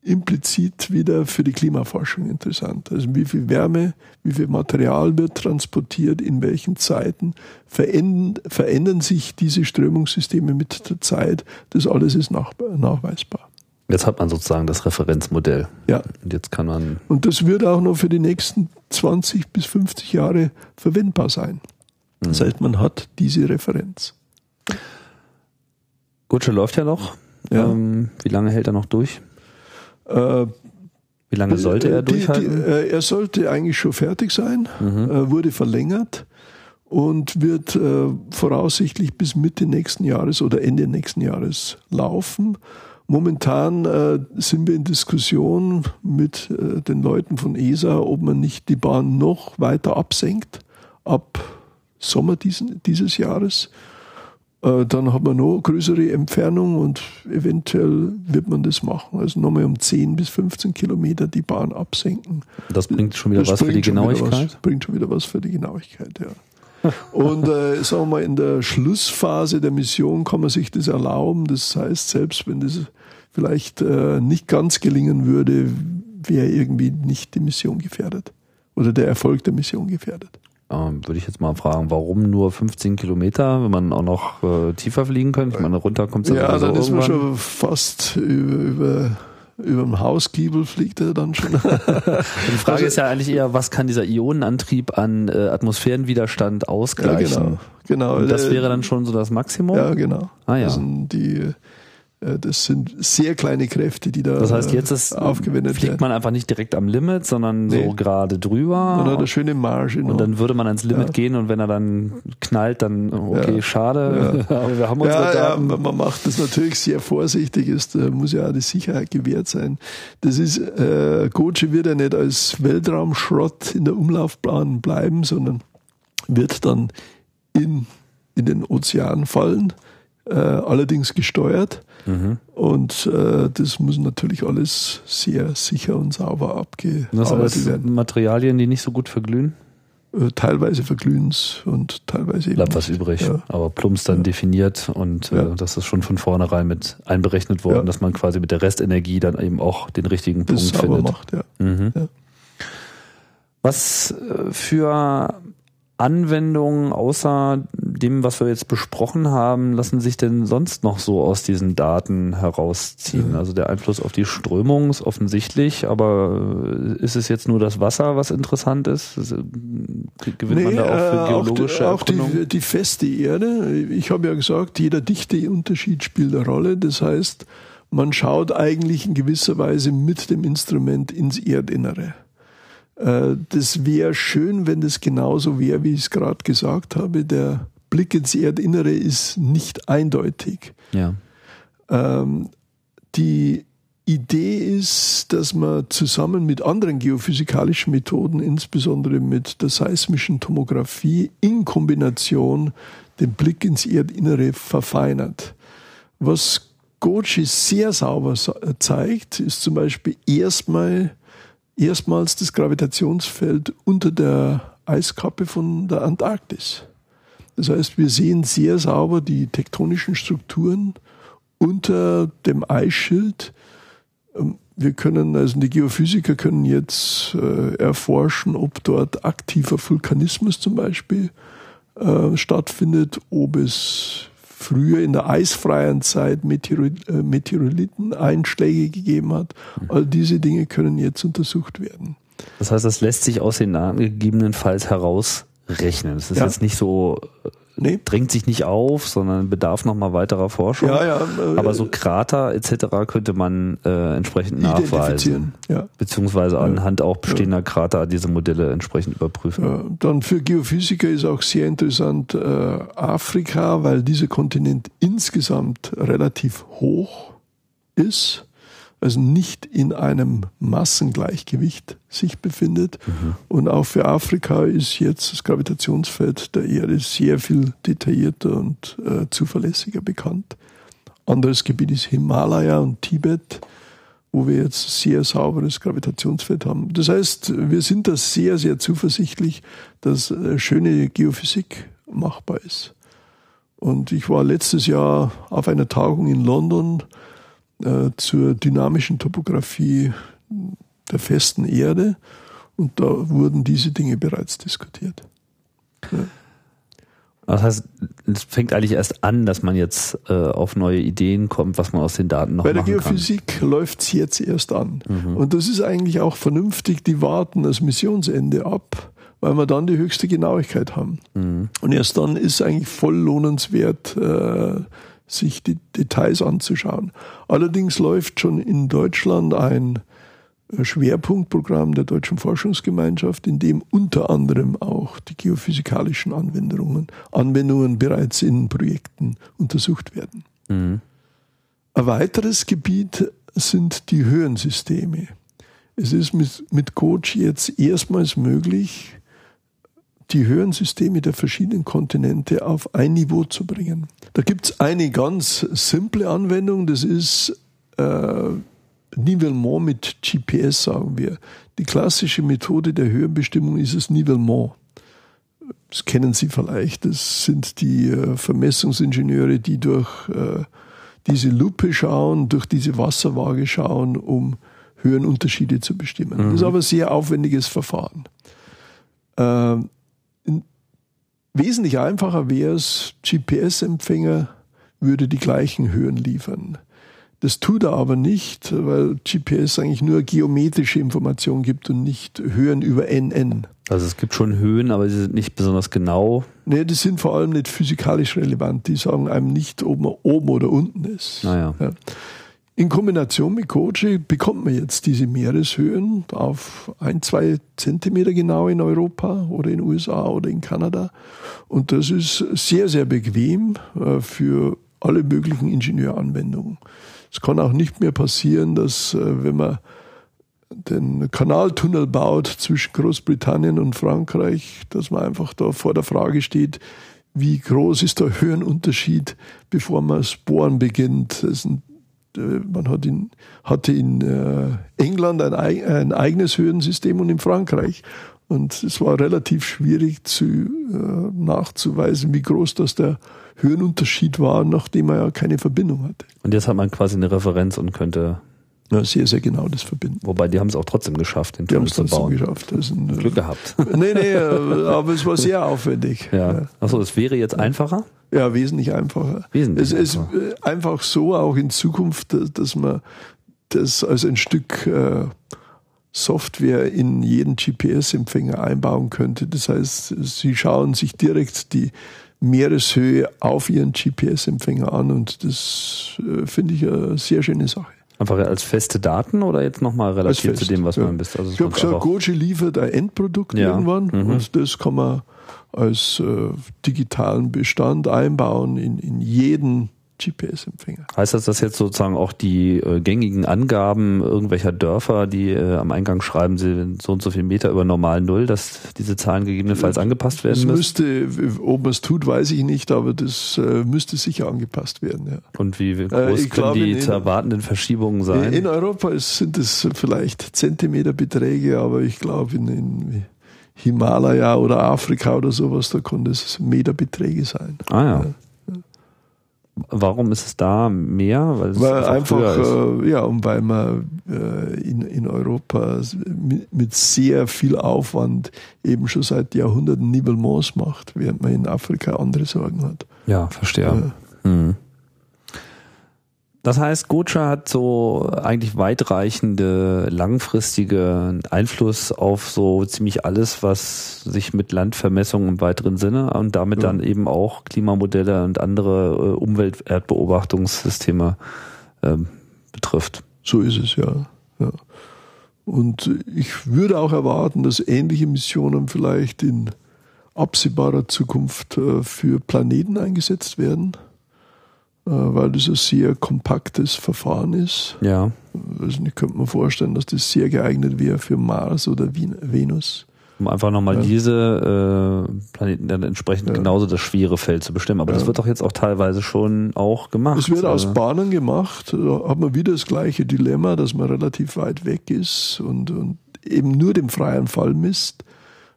B: implizit wieder für die Klimaforschung interessant. Also wie viel Wärme, wie viel Material wird transportiert, in welchen Zeiten, verändern, verändern sich diese Strömungssysteme mit der Zeit. Das alles ist nach, nachweisbar.
A: Jetzt hat man sozusagen das Referenzmodell.
B: Ja.
A: Und jetzt kann man.
B: Und das wird auch noch für die nächsten 20 bis 50 Jahre verwendbar sein. Mhm. Das heißt, man hat diese Referenz.
A: Gutsche läuft ja noch. Ja. Ähm, wie lange hält er noch durch? Äh, Wie lange sollte er durchhalten? Die,
B: die, äh, er sollte eigentlich schon fertig sein, mhm. Äh, wurde verlängert und wird äh, voraussichtlich bis Mitte nächsten Jahres oder Ende nächsten Jahres laufen. Momentan äh, sind wir in Diskussion mit äh, den Leuten von ESA, ob man nicht die Bahn noch weiter absenkt ab Sommer diesen, dieses Jahres äh, dann hat man noch größere Entfernung und eventuell wird man das machen. Also nochmal um 10 bis 15 Kilometer die Bahn absenken.
A: Das bringt schon wieder das was für die Genauigkeit?
B: Was, bringt schon wieder was für die Genauigkeit, ja. Und äh, sagen wir mal, in der Schlussphase der Mission kann man sich das erlauben. Das heißt, selbst wenn das vielleicht äh, nicht ganz gelingen würde, wäre irgendwie nicht die Mission gefährdet oder der Erfolg der Mission gefährdet.
A: Ähm, würde ich jetzt mal fragen, warum nur 15 Kilometer, wenn man auch noch äh, tiefer fliegen könnte? Ich meine, runter kommt es
B: Ja, dann ist man schon fast über, über über dem Hausgiebel fliegt er dann schon.
A: Die Frage also, ist ja eigentlich eher, was kann dieser Ionenantrieb an äh, Atmosphärenwiderstand ausgleichen? Ja,
B: genau, genau.
A: Und das wäre dann schon so das Maximum?
B: Ja, genau.
A: Ah, ja.
B: Das sind die das sind sehr kleine Kräfte, die da
A: Das heißt, jetzt ist, aufgewendet fliegt man einfach nicht direkt am Limit, sondern nee. so gerade drüber.
B: Man hat eine schöne Marge.
A: Und dann würde man ans Limit ja. gehen und wenn er dann knallt, dann okay, ja. schade.
B: Ja. Aber wir haben unsere ja, Daten. Ja, man macht das natürlich sehr vorsichtig, ist, muss ja auch die Sicherheit gewährt sein. Das ist, äh, Goji wird ja nicht als Weltraumschrott in der Umlaufbahn bleiben, sondern wird dann in, in den Ozean fallen, äh, allerdings gesteuert Mhm. Und äh, das muss natürlich alles sehr sicher und sauber abgearbeitet das werden.
A: Materialien, die nicht so gut verglühen?
B: Äh, teilweise verglühen es und teilweise
A: eben. Bleibt was übrig, ja. aber plumps dann ja. definiert und äh, ja. das ist schon von vornherein mit einberechnet worden, dass man quasi mit der Restenergie dann eben auch den richtigen das Punkt findet.
B: Macht, ja.
A: Mhm. Was äh, für Anwendungen außer dem, was wir jetzt besprochen haben, lassen sich denn sonst noch so aus diesen Daten herausziehen? Also der Einfluss auf die Strömung ist offensichtlich, aber äh, ist es jetzt nur das Wasser, was interessant ist? Äh, gewinnt nee, man da auch für geologische
B: äh, Auch, die, auch die, die feste Erde. Ich habe ja gesagt, jeder Dichteunterschied spielt eine Rolle. Das heißt, man schaut eigentlich in gewisser Weise mit dem Instrument ins Erdinnere. Äh, das wäre schön, wenn das genauso wäre, wie ich es gerade gesagt habe. Der Blick ins Erdinnere ist nicht eindeutig.
A: Ja.
B: Ähm, die Idee ist, dass man zusammen mit anderen geophysikalischen Methoden, insbesondere mit der seismischen Tomographie, in Kombination den Blick ins Erdinnere verfeinert. Was Goji sehr sauber zeigt, ist zum Beispiel erstmal erstmals das Gravitationsfeld unter der Eiskappe von der Antarktis. Das heißt, wir sehen sehr sauber die tektonischen Strukturen unter dem Eisschild. Ähm, wir können, also die Geophysiker können jetzt äh, erforschen, ob dort aktiver Vulkanismus zum Beispiel äh, stattfindet, ob es früher in der eisfreien Zeit äh, Meteoriteneinschläge gegeben hat. All diese Dinge können jetzt untersucht werden.
A: Das heißt, das lässt sich aus den Daten gegebenenfalls herausrechnen. Das ist ja. jetzt nicht so nee. drängt sich nicht auf, sondern bedarf nochmal weiterer Forschung.
B: Ja, ja,
A: äh, Aber so Krater etc. könnte man äh, entsprechend nachweisen.
B: Ja.
A: Beziehungsweise anhand auch bestehender. Krater diese Modelle entsprechend überprüfen.
B: Dann für Geophysiker ist auch sehr interessant äh, Afrika, weil dieser Kontinent insgesamt relativ hoch ist also nicht in einem Massengleichgewicht sich befindet. Mhm. Und auch für Afrika ist jetzt das Gravitationsfeld der Erde sehr viel detaillierter und äh, zuverlässiger bekannt. Anderes Gebiet ist Himalaya und Tibet, wo wir jetzt sehr sauberes Gravitationsfeld haben. Das heißt, wir sind da sehr, sehr zuversichtlich, dass äh, schöne Geophysik machbar ist. Und ich war letztes Jahr auf einer Tagung in London äh, zur dynamischen Topographie der festen Erde und da wurden diese Dinge bereits diskutiert. Ja.
A: Das heißt, es fängt eigentlich erst an, dass man jetzt äh, auf neue Ideen kommt, was man aus den Daten noch
B: Bei
A: machen
B: der Geophysik läuft es jetzt erst an.
A: Mhm.
B: Und das ist eigentlich auch vernünftig, die warten das Missionsende ab, weil wir dann die höchste Genauigkeit haben.
A: Mhm.
B: Und erst dann ist eigentlich voll lohnenswert, äh, sich die Details anzuschauen. Allerdings läuft schon in Deutschland ein Schwerpunktprogramm der Deutschen Forschungsgemeinschaft, in dem unter anderem auch die geophysikalischen Anwendungen, Anwendungen bereits in Projekten untersucht werden.
A: Mhm.
B: Ein weiteres Gebiet sind die Höhensysteme. Es ist mit, mit Coach jetzt erstmals möglich, die Höhensysteme der verschiedenen Kontinente auf ein Niveau zu bringen. Da gibt es eine ganz simple Anwendung, das ist äh, Nivellement mit GPS, sagen wir. Die klassische Methode der Höhenbestimmung ist das Nivellement. Das kennen Sie vielleicht. Das sind die äh, Vermessungsingenieure, die durch äh, diese Lupe schauen, durch diese Wasserwaage schauen, um Höhenunterschiede zu bestimmen. Mhm. Das ist aber ein sehr aufwendiges Verfahren. Äh, wesentlich einfacher wäre es, GPS-Empfänger würde die gleichen Höhen liefern. Das tut er aber nicht, weil GPS eigentlich nur geometrische Informationen gibt und nicht Höhen über NN.
A: Also es gibt schon Höhen, aber sie sind nicht besonders genau.
B: Nee, die sind vor allem nicht physikalisch relevant. Die sagen einem nicht, ob man oben oder unten ist.
A: Naja.
B: Ja. In Kombination mit Koji bekommt man jetzt diese Meereshöhen auf ein, zwei Zentimeter genau in Europa oder in den USA oder in Kanada. Und das ist sehr, sehr bequem äh, für alle möglichen Ingenieuranwendungen. Es kann auch nicht mehr passieren, dass äh, wenn man den Kanaltunnel baut zwischen Großbritannien und Frankreich, dass man einfach da vor der Frage steht, wie groß ist der Höhenunterschied, bevor man das Bohren beginnt. Ein, äh, man hat in, hatte in äh, England ein, ein, eigenes Höhensystem und in Frankreich. Und es war relativ schwierig zu, nachzuweisen, wie groß das der Höhenunterschied war, nachdem er ja keine Verbindung hatte.
A: Und jetzt hat man quasi eine Referenz und könnte
B: ja, sehr, sehr genau das verbinden.
A: Wobei, die haben es auch trotzdem geschafft,
B: den Tunnel zu bauen. geschafft.
A: Das ein, Glück gehabt.
B: nee, nee, aber es war sehr aufwendig.
A: Ja. Achso, es wäre jetzt einfacher?
B: Ja, wesentlich einfacher.
A: Wesentlich
B: es ist einfach so auch in Zukunft, dass man das als ein Stück äh, Software in jeden GPS-Empfänger einbauen könnte. Das heißt, Sie schauen sich direkt die Meereshöhe auf ihren GPS-Empfänger an und das äh, finde ich eine sehr schöne Sache.
A: Einfach als feste Daten oder jetzt nochmal relativ zu dem, was ja. man bist?
B: Also ich habe gesagt, Goji liefert ein Endprodukt ja. irgendwann mhm. und das kann man als äh, digitalen Bestand einbauen in, in jeden GPS-Empfänger.
A: Heißt das, dass jetzt sozusagen auch die äh, gängigen Angaben irgendwelcher Dörfer, die äh, am Eingang schreiben, sie sind so und so viel Meter über normal Null, dass diese Zahlen gegebenenfalls angepasst werden
B: das müsste, ob man es tut, weiß ich nicht, aber das äh, müsste sicher angepasst werden. Ja.
A: Und wie groß äh, können glaube, die in, zu erwartenden Verschiebungen sein?
B: In Europa ist, sind es vielleicht Zentimeterbeträge, aber ich glaube in, in Himalaya oder Afrika oder sowas, da können es Meterbeträge sein.
A: Ah ja. ja. Warum ist es da mehr?
B: Weil, weil einfach, äh, ja, und weil man äh, in, in Europa mit, mit, sehr viel Aufwand eben schon seit Jahrhunderten Nibelmons macht, während man in Afrika andere Sorgen hat.
A: Ja, verstehe. Mhm. Das heißt, Gocha hat so eigentlich weitreichende, langfristige Einfluss auf so ziemlich alles, was sich mit Landvermessung im weiteren Sinne und damit ja. dann eben auch Klimamodelle und andere äh, Umwelterdbeobachtungssysteme äh, betrifft.
B: So ist es, ja. ja. Und ich würde auch erwarten, dass ähnliche Missionen vielleicht in absehbarer Zukunft äh, für Planeten eingesetzt werden. Äh, weil das ein sehr kompaktes Verfahren ist.
A: Ja.
B: Also ich könnte mir vorstellen, dass das sehr geeignet wäre für Mars oder Venus.
A: Um einfach nochmal ja. diese äh, Planeten dann entsprechend ja. genauso das schwere Feld zu bestimmen. Aber ja. das wird doch jetzt auch teilweise schon auch gemacht.
B: Es wird aus Bahnen gemacht. Da hat man wieder das gleiche Dilemma, dass man relativ weit weg ist und, und eben nur den freien Fall misst.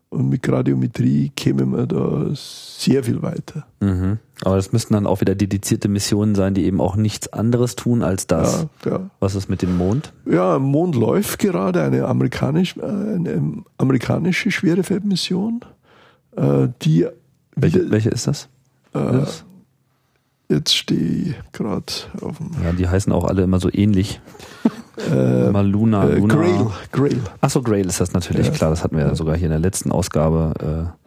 B: Und mit Gradiometrie käme man da sehr viel weiter.
A: Mhm. Aber das müssten dann auch wieder dedizierte Missionen sein, die eben auch nichts anderes tun als das. Ja, ja. Was ist mit dem Mond?
B: Ja, Mond läuft gerade eine, amerikanisch, äh, eine amerikanische Schwerefeldmission. Äh, die
A: welche, welche ist das?
B: Äh, jetzt stehe ich gerade auf dem.
A: Ja, die heißen auch alle immer so ähnlich. Äh, Mal Luna, äh, Luna.
B: Grail. Grail.
A: Achso, Grail ist das natürlich, ja. klar, das hatten wir ja sogar hier in der letzten Ausgabe. Äh,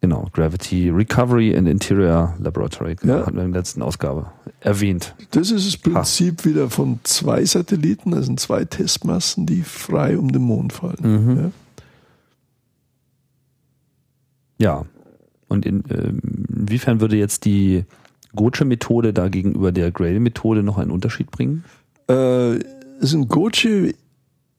A: genau, Gravity Recovery and Interior Laboratory, genau, ja. hatten wir in der letzten Ausgabe erwähnt.
B: Das ist das Prinzip ha. wieder von zwei Satelliten, also zwei Testmassen, die frei um den Mond fallen. Mhm. Ja.
A: ja. Und in, äh, inwiefern würde jetzt die Goche-Methode da gegenüber der Grail-Methode noch einen Unterschied bringen?
B: Äh, also ein Goche,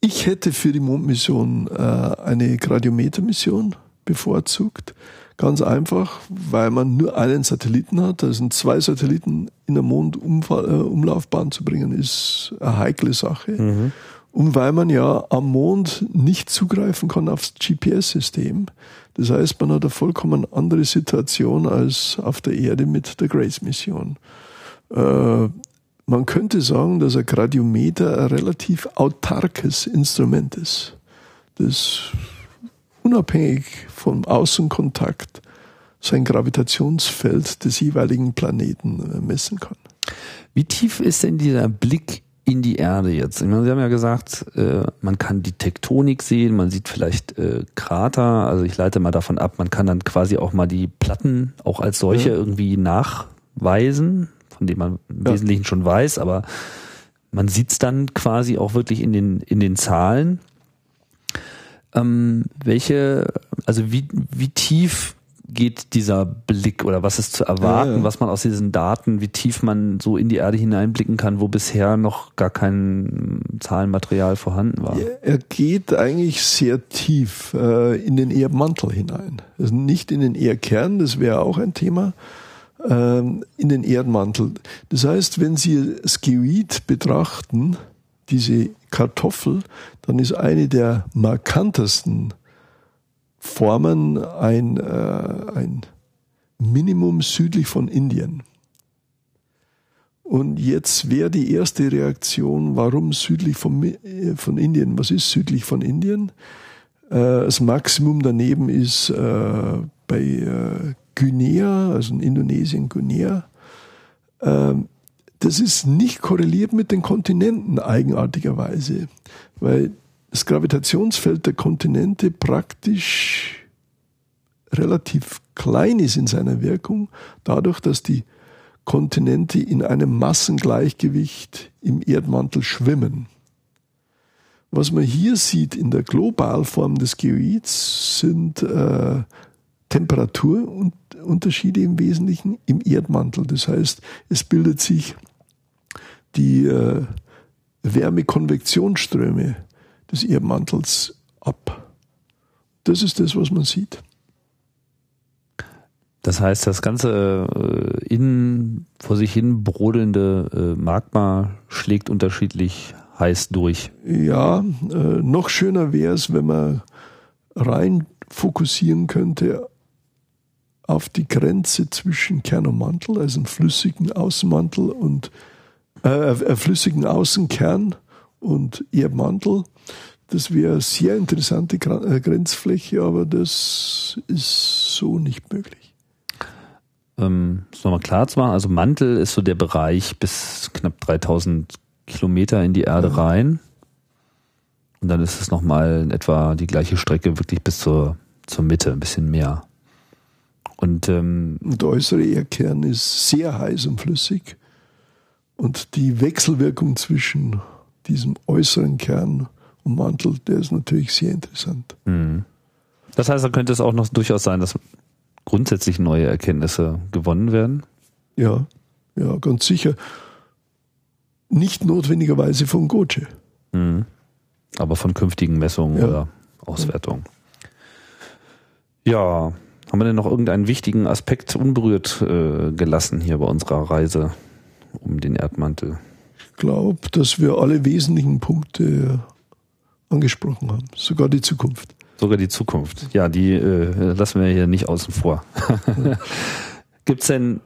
B: ich hätte für die Mondmission äh, eine Gradiometer-Mission bevorzugt. Ganz einfach, weil man nur einen Satelliten hat. Also zwei Satelliten in der Mondumlaufbahn zu bringen, ist eine heikle Sache. Mhm. Und weil man ja am Mond nicht zugreifen kann aufs GPS-System. Das heißt, man hat eine vollkommen andere Situation als auf der Erde mit der Grace-Mission. Äh, man könnte sagen, dass ein Gradiometer ein relativ autarkes Instrument ist, das unabhängig vom Außenkontakt sein Gravitationsfeld des jeweiligen Planeten äh, messen kann.
A: Wie tief ist denn dieser Blick in die Erde jetzt? Ich meine, Sie haben ja gesagt, äh, man kann die Tektonik sehen, man sieht vielleicht äh, Krater. Also ich leite mal davon ab, man kann dann quasi auch mal die Platten auch als solche ja. irgendwie nachweisen von dem man im ja. Wesentlichen schon weiß, aber man sieht es dann quasi auch wirklich in den, in den Zahlen. Ähm, welche, also wie, wie tief geht dieser Blick oder was ist zu erwarten, ja, ja. was man aus diesen Daten, wie tief man so in die Erde hineinblicken kann, wo bisher noch gar kein Zahlenmaterial vorhanden war?
B: Er geht eigentlich sehr tief äh, in den Erdmantel hinein. Also nicht in den Erdkern, das wäre auch ein Thema, ähm, in den Erdmantel. Das heißt, wenn Sie Skeoid betrachten, diese Kartoffel, dann ist eine der markantesten Formen ein, äh, ein Minimum südlich von Indien. Und jetzt wäre die erste Reaktion, warum südlich von, äh, von Indien? Was ist südlich von Indien? Äh, das Maximum daneben ist äh, bei äh, Guinea, also in Indonesien Guinea, ähm, das ist nicht korreliert mit den Kontinenten eigenartigerweise, weil das Gravitationsfeld der Kontinente praktisch relativ klein ist in seiner Wirkung, dadurch, dass die Kontinente in einem Massengleichgewicht im Erdmantel schwimmen. Was man hier sieht in der Globalform des Geoids sind äh, Temperaturunterschiede im Wesentlichen im Erdmantel. Das heißt, es bildet sich die äh, Wärmekonvektionsströme des Erdmantels ab. Das ist das, was man sieht.
A: Das heißt, das ganze äh, innen vor sich hin brodelnde äh, Magma schlägt unterschiedlich heiß durch.
B: Ja, äh, noch schöner wäre es, wenn man rein fokussieren könnte auf die Grenze zwischen Kern und Mantel, also einen flüssigen Außenmantel und äh, äh, flüssigen Außenkern und Erdmantel. Das wäre eine sehr interessante äh, Grenzfläche, aber das ist so nicht möglich.
A: Ähm, ist nochmal klar zu machen, also Mantel ist so der Bereich bis knapp 3000 Kilometer in die Erde ja. rein. Und dann ist es nochmal in etwa die gleiche Strecke wirklich bis zur, zur Mitte, ein bisschen mehr.
B: Und, ähm, und der äußere Erdkern ist sehr heiß und flüssig. Und die Wechselwirkung zwischen diesem äußeren Kern und Mantel, der ist natürlich sehr interessant. Mhm.
A: Das heißt, da könnte es auch noch durchaus sein, dass grundsätzlich neue Erkenntnisse gewonnen werden?
B: Ja, ja, ganz sicher. Nicht notwendigerweise von Goce.
A: Mhm. Aber von künftigen Messungen ja. oder Auswertungen. Ja, haben wir denn noch irgendeinen wichtigen Aspekt unberührt äh, gelassen hier bei unserer Reise um den Erdmantel?
B: Ich glaube, dass wir alle wesentlichen Punkte angesprochen haben, sogar die Zukunft.
A: Sogar die Zukunft. Ja, die äh, lassen wir hier nicht außen vor. Gibt es denn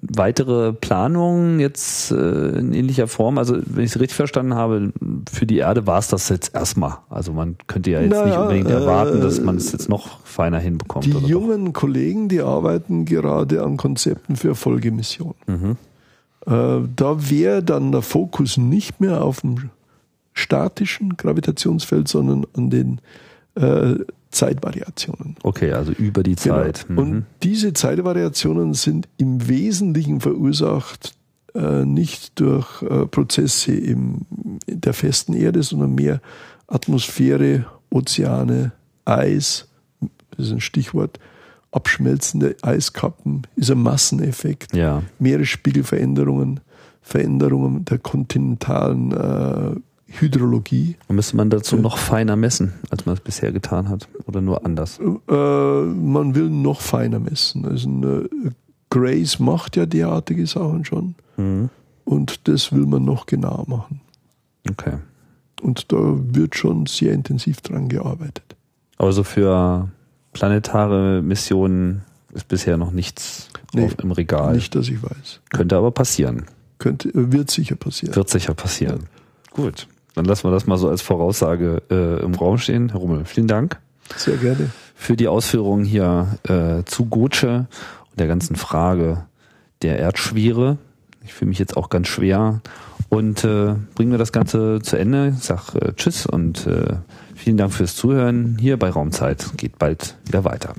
A: weitere Planungen jetzt äh, in ähnlicher Form? Also, wenn ich es richtig verstanden habe, für die Erde war es das jetzt erstmal. Also man könnte ja jetzt naja, nicht unbedingt erwarten, dass man es jetzt noch feiner hinbekommt.
B: Die jungen doch? Kollegen, die arbeiten gerade an Konzepten für Folgemissionen. Mhm. Äh, da wäre dann der Fokus nicht mehr auf dem statischen Gravitationsfeld, sondern an den äh, Zeitvariationen.
A: Okay, also über die genau. Zeit.
B: Genau. Und diese Zeitvariationen sind im Wesentlichen verursacht äh, nicht durch äh, Prozesse im, in der festen Erde, sondern mehr Atmosphäre, Ozeane, Eis, das ist ein Stichwort, abschmelzende Eiskappen, ist ein Masseneffekt,
A: ja.
B: Meeresspiegelveränderungen, Veränderungen der kontinentalen äh, Hydrologie.
A: Müsste man dazu noch feiner messen, als man es bisher getan hat? Oder nur anders?
B: Äh, man will noch feiner messen. Also eine, Grace macht ja derartige Sachen schon. Mhm. Und das will man noch genauer machen.
A: Okay.
B: Und da wird schon sehr intensiv dran gearbeitet.
A: Aber so für planetare Missionen ist bisher noch nichts nee, auf, im Regal.
B: Nicht, dass ich weiß.
A: Könnte aber passieren.
B: Könnte, wird sicher passieren.
A: Wird sicher passieren. Ja. Gut. Dann lassen wir das mal so als Voraussage äh, im Raum stehen. Herr Rummel, vielen Dank.
B: Sehr gerne.
A: Für die Ausführungen hier äh, zu Gotsche und der ganzen Frage der Erdschwere. Ich fühle mich jetzt auch ganz schwer. Und äh, bringen wir das Ganze zu Ende. Ich sag äh, Tschüss und äh, vielen Dank fürs Zuhören hier bei Raumzeit. Geht bald wieder weiter.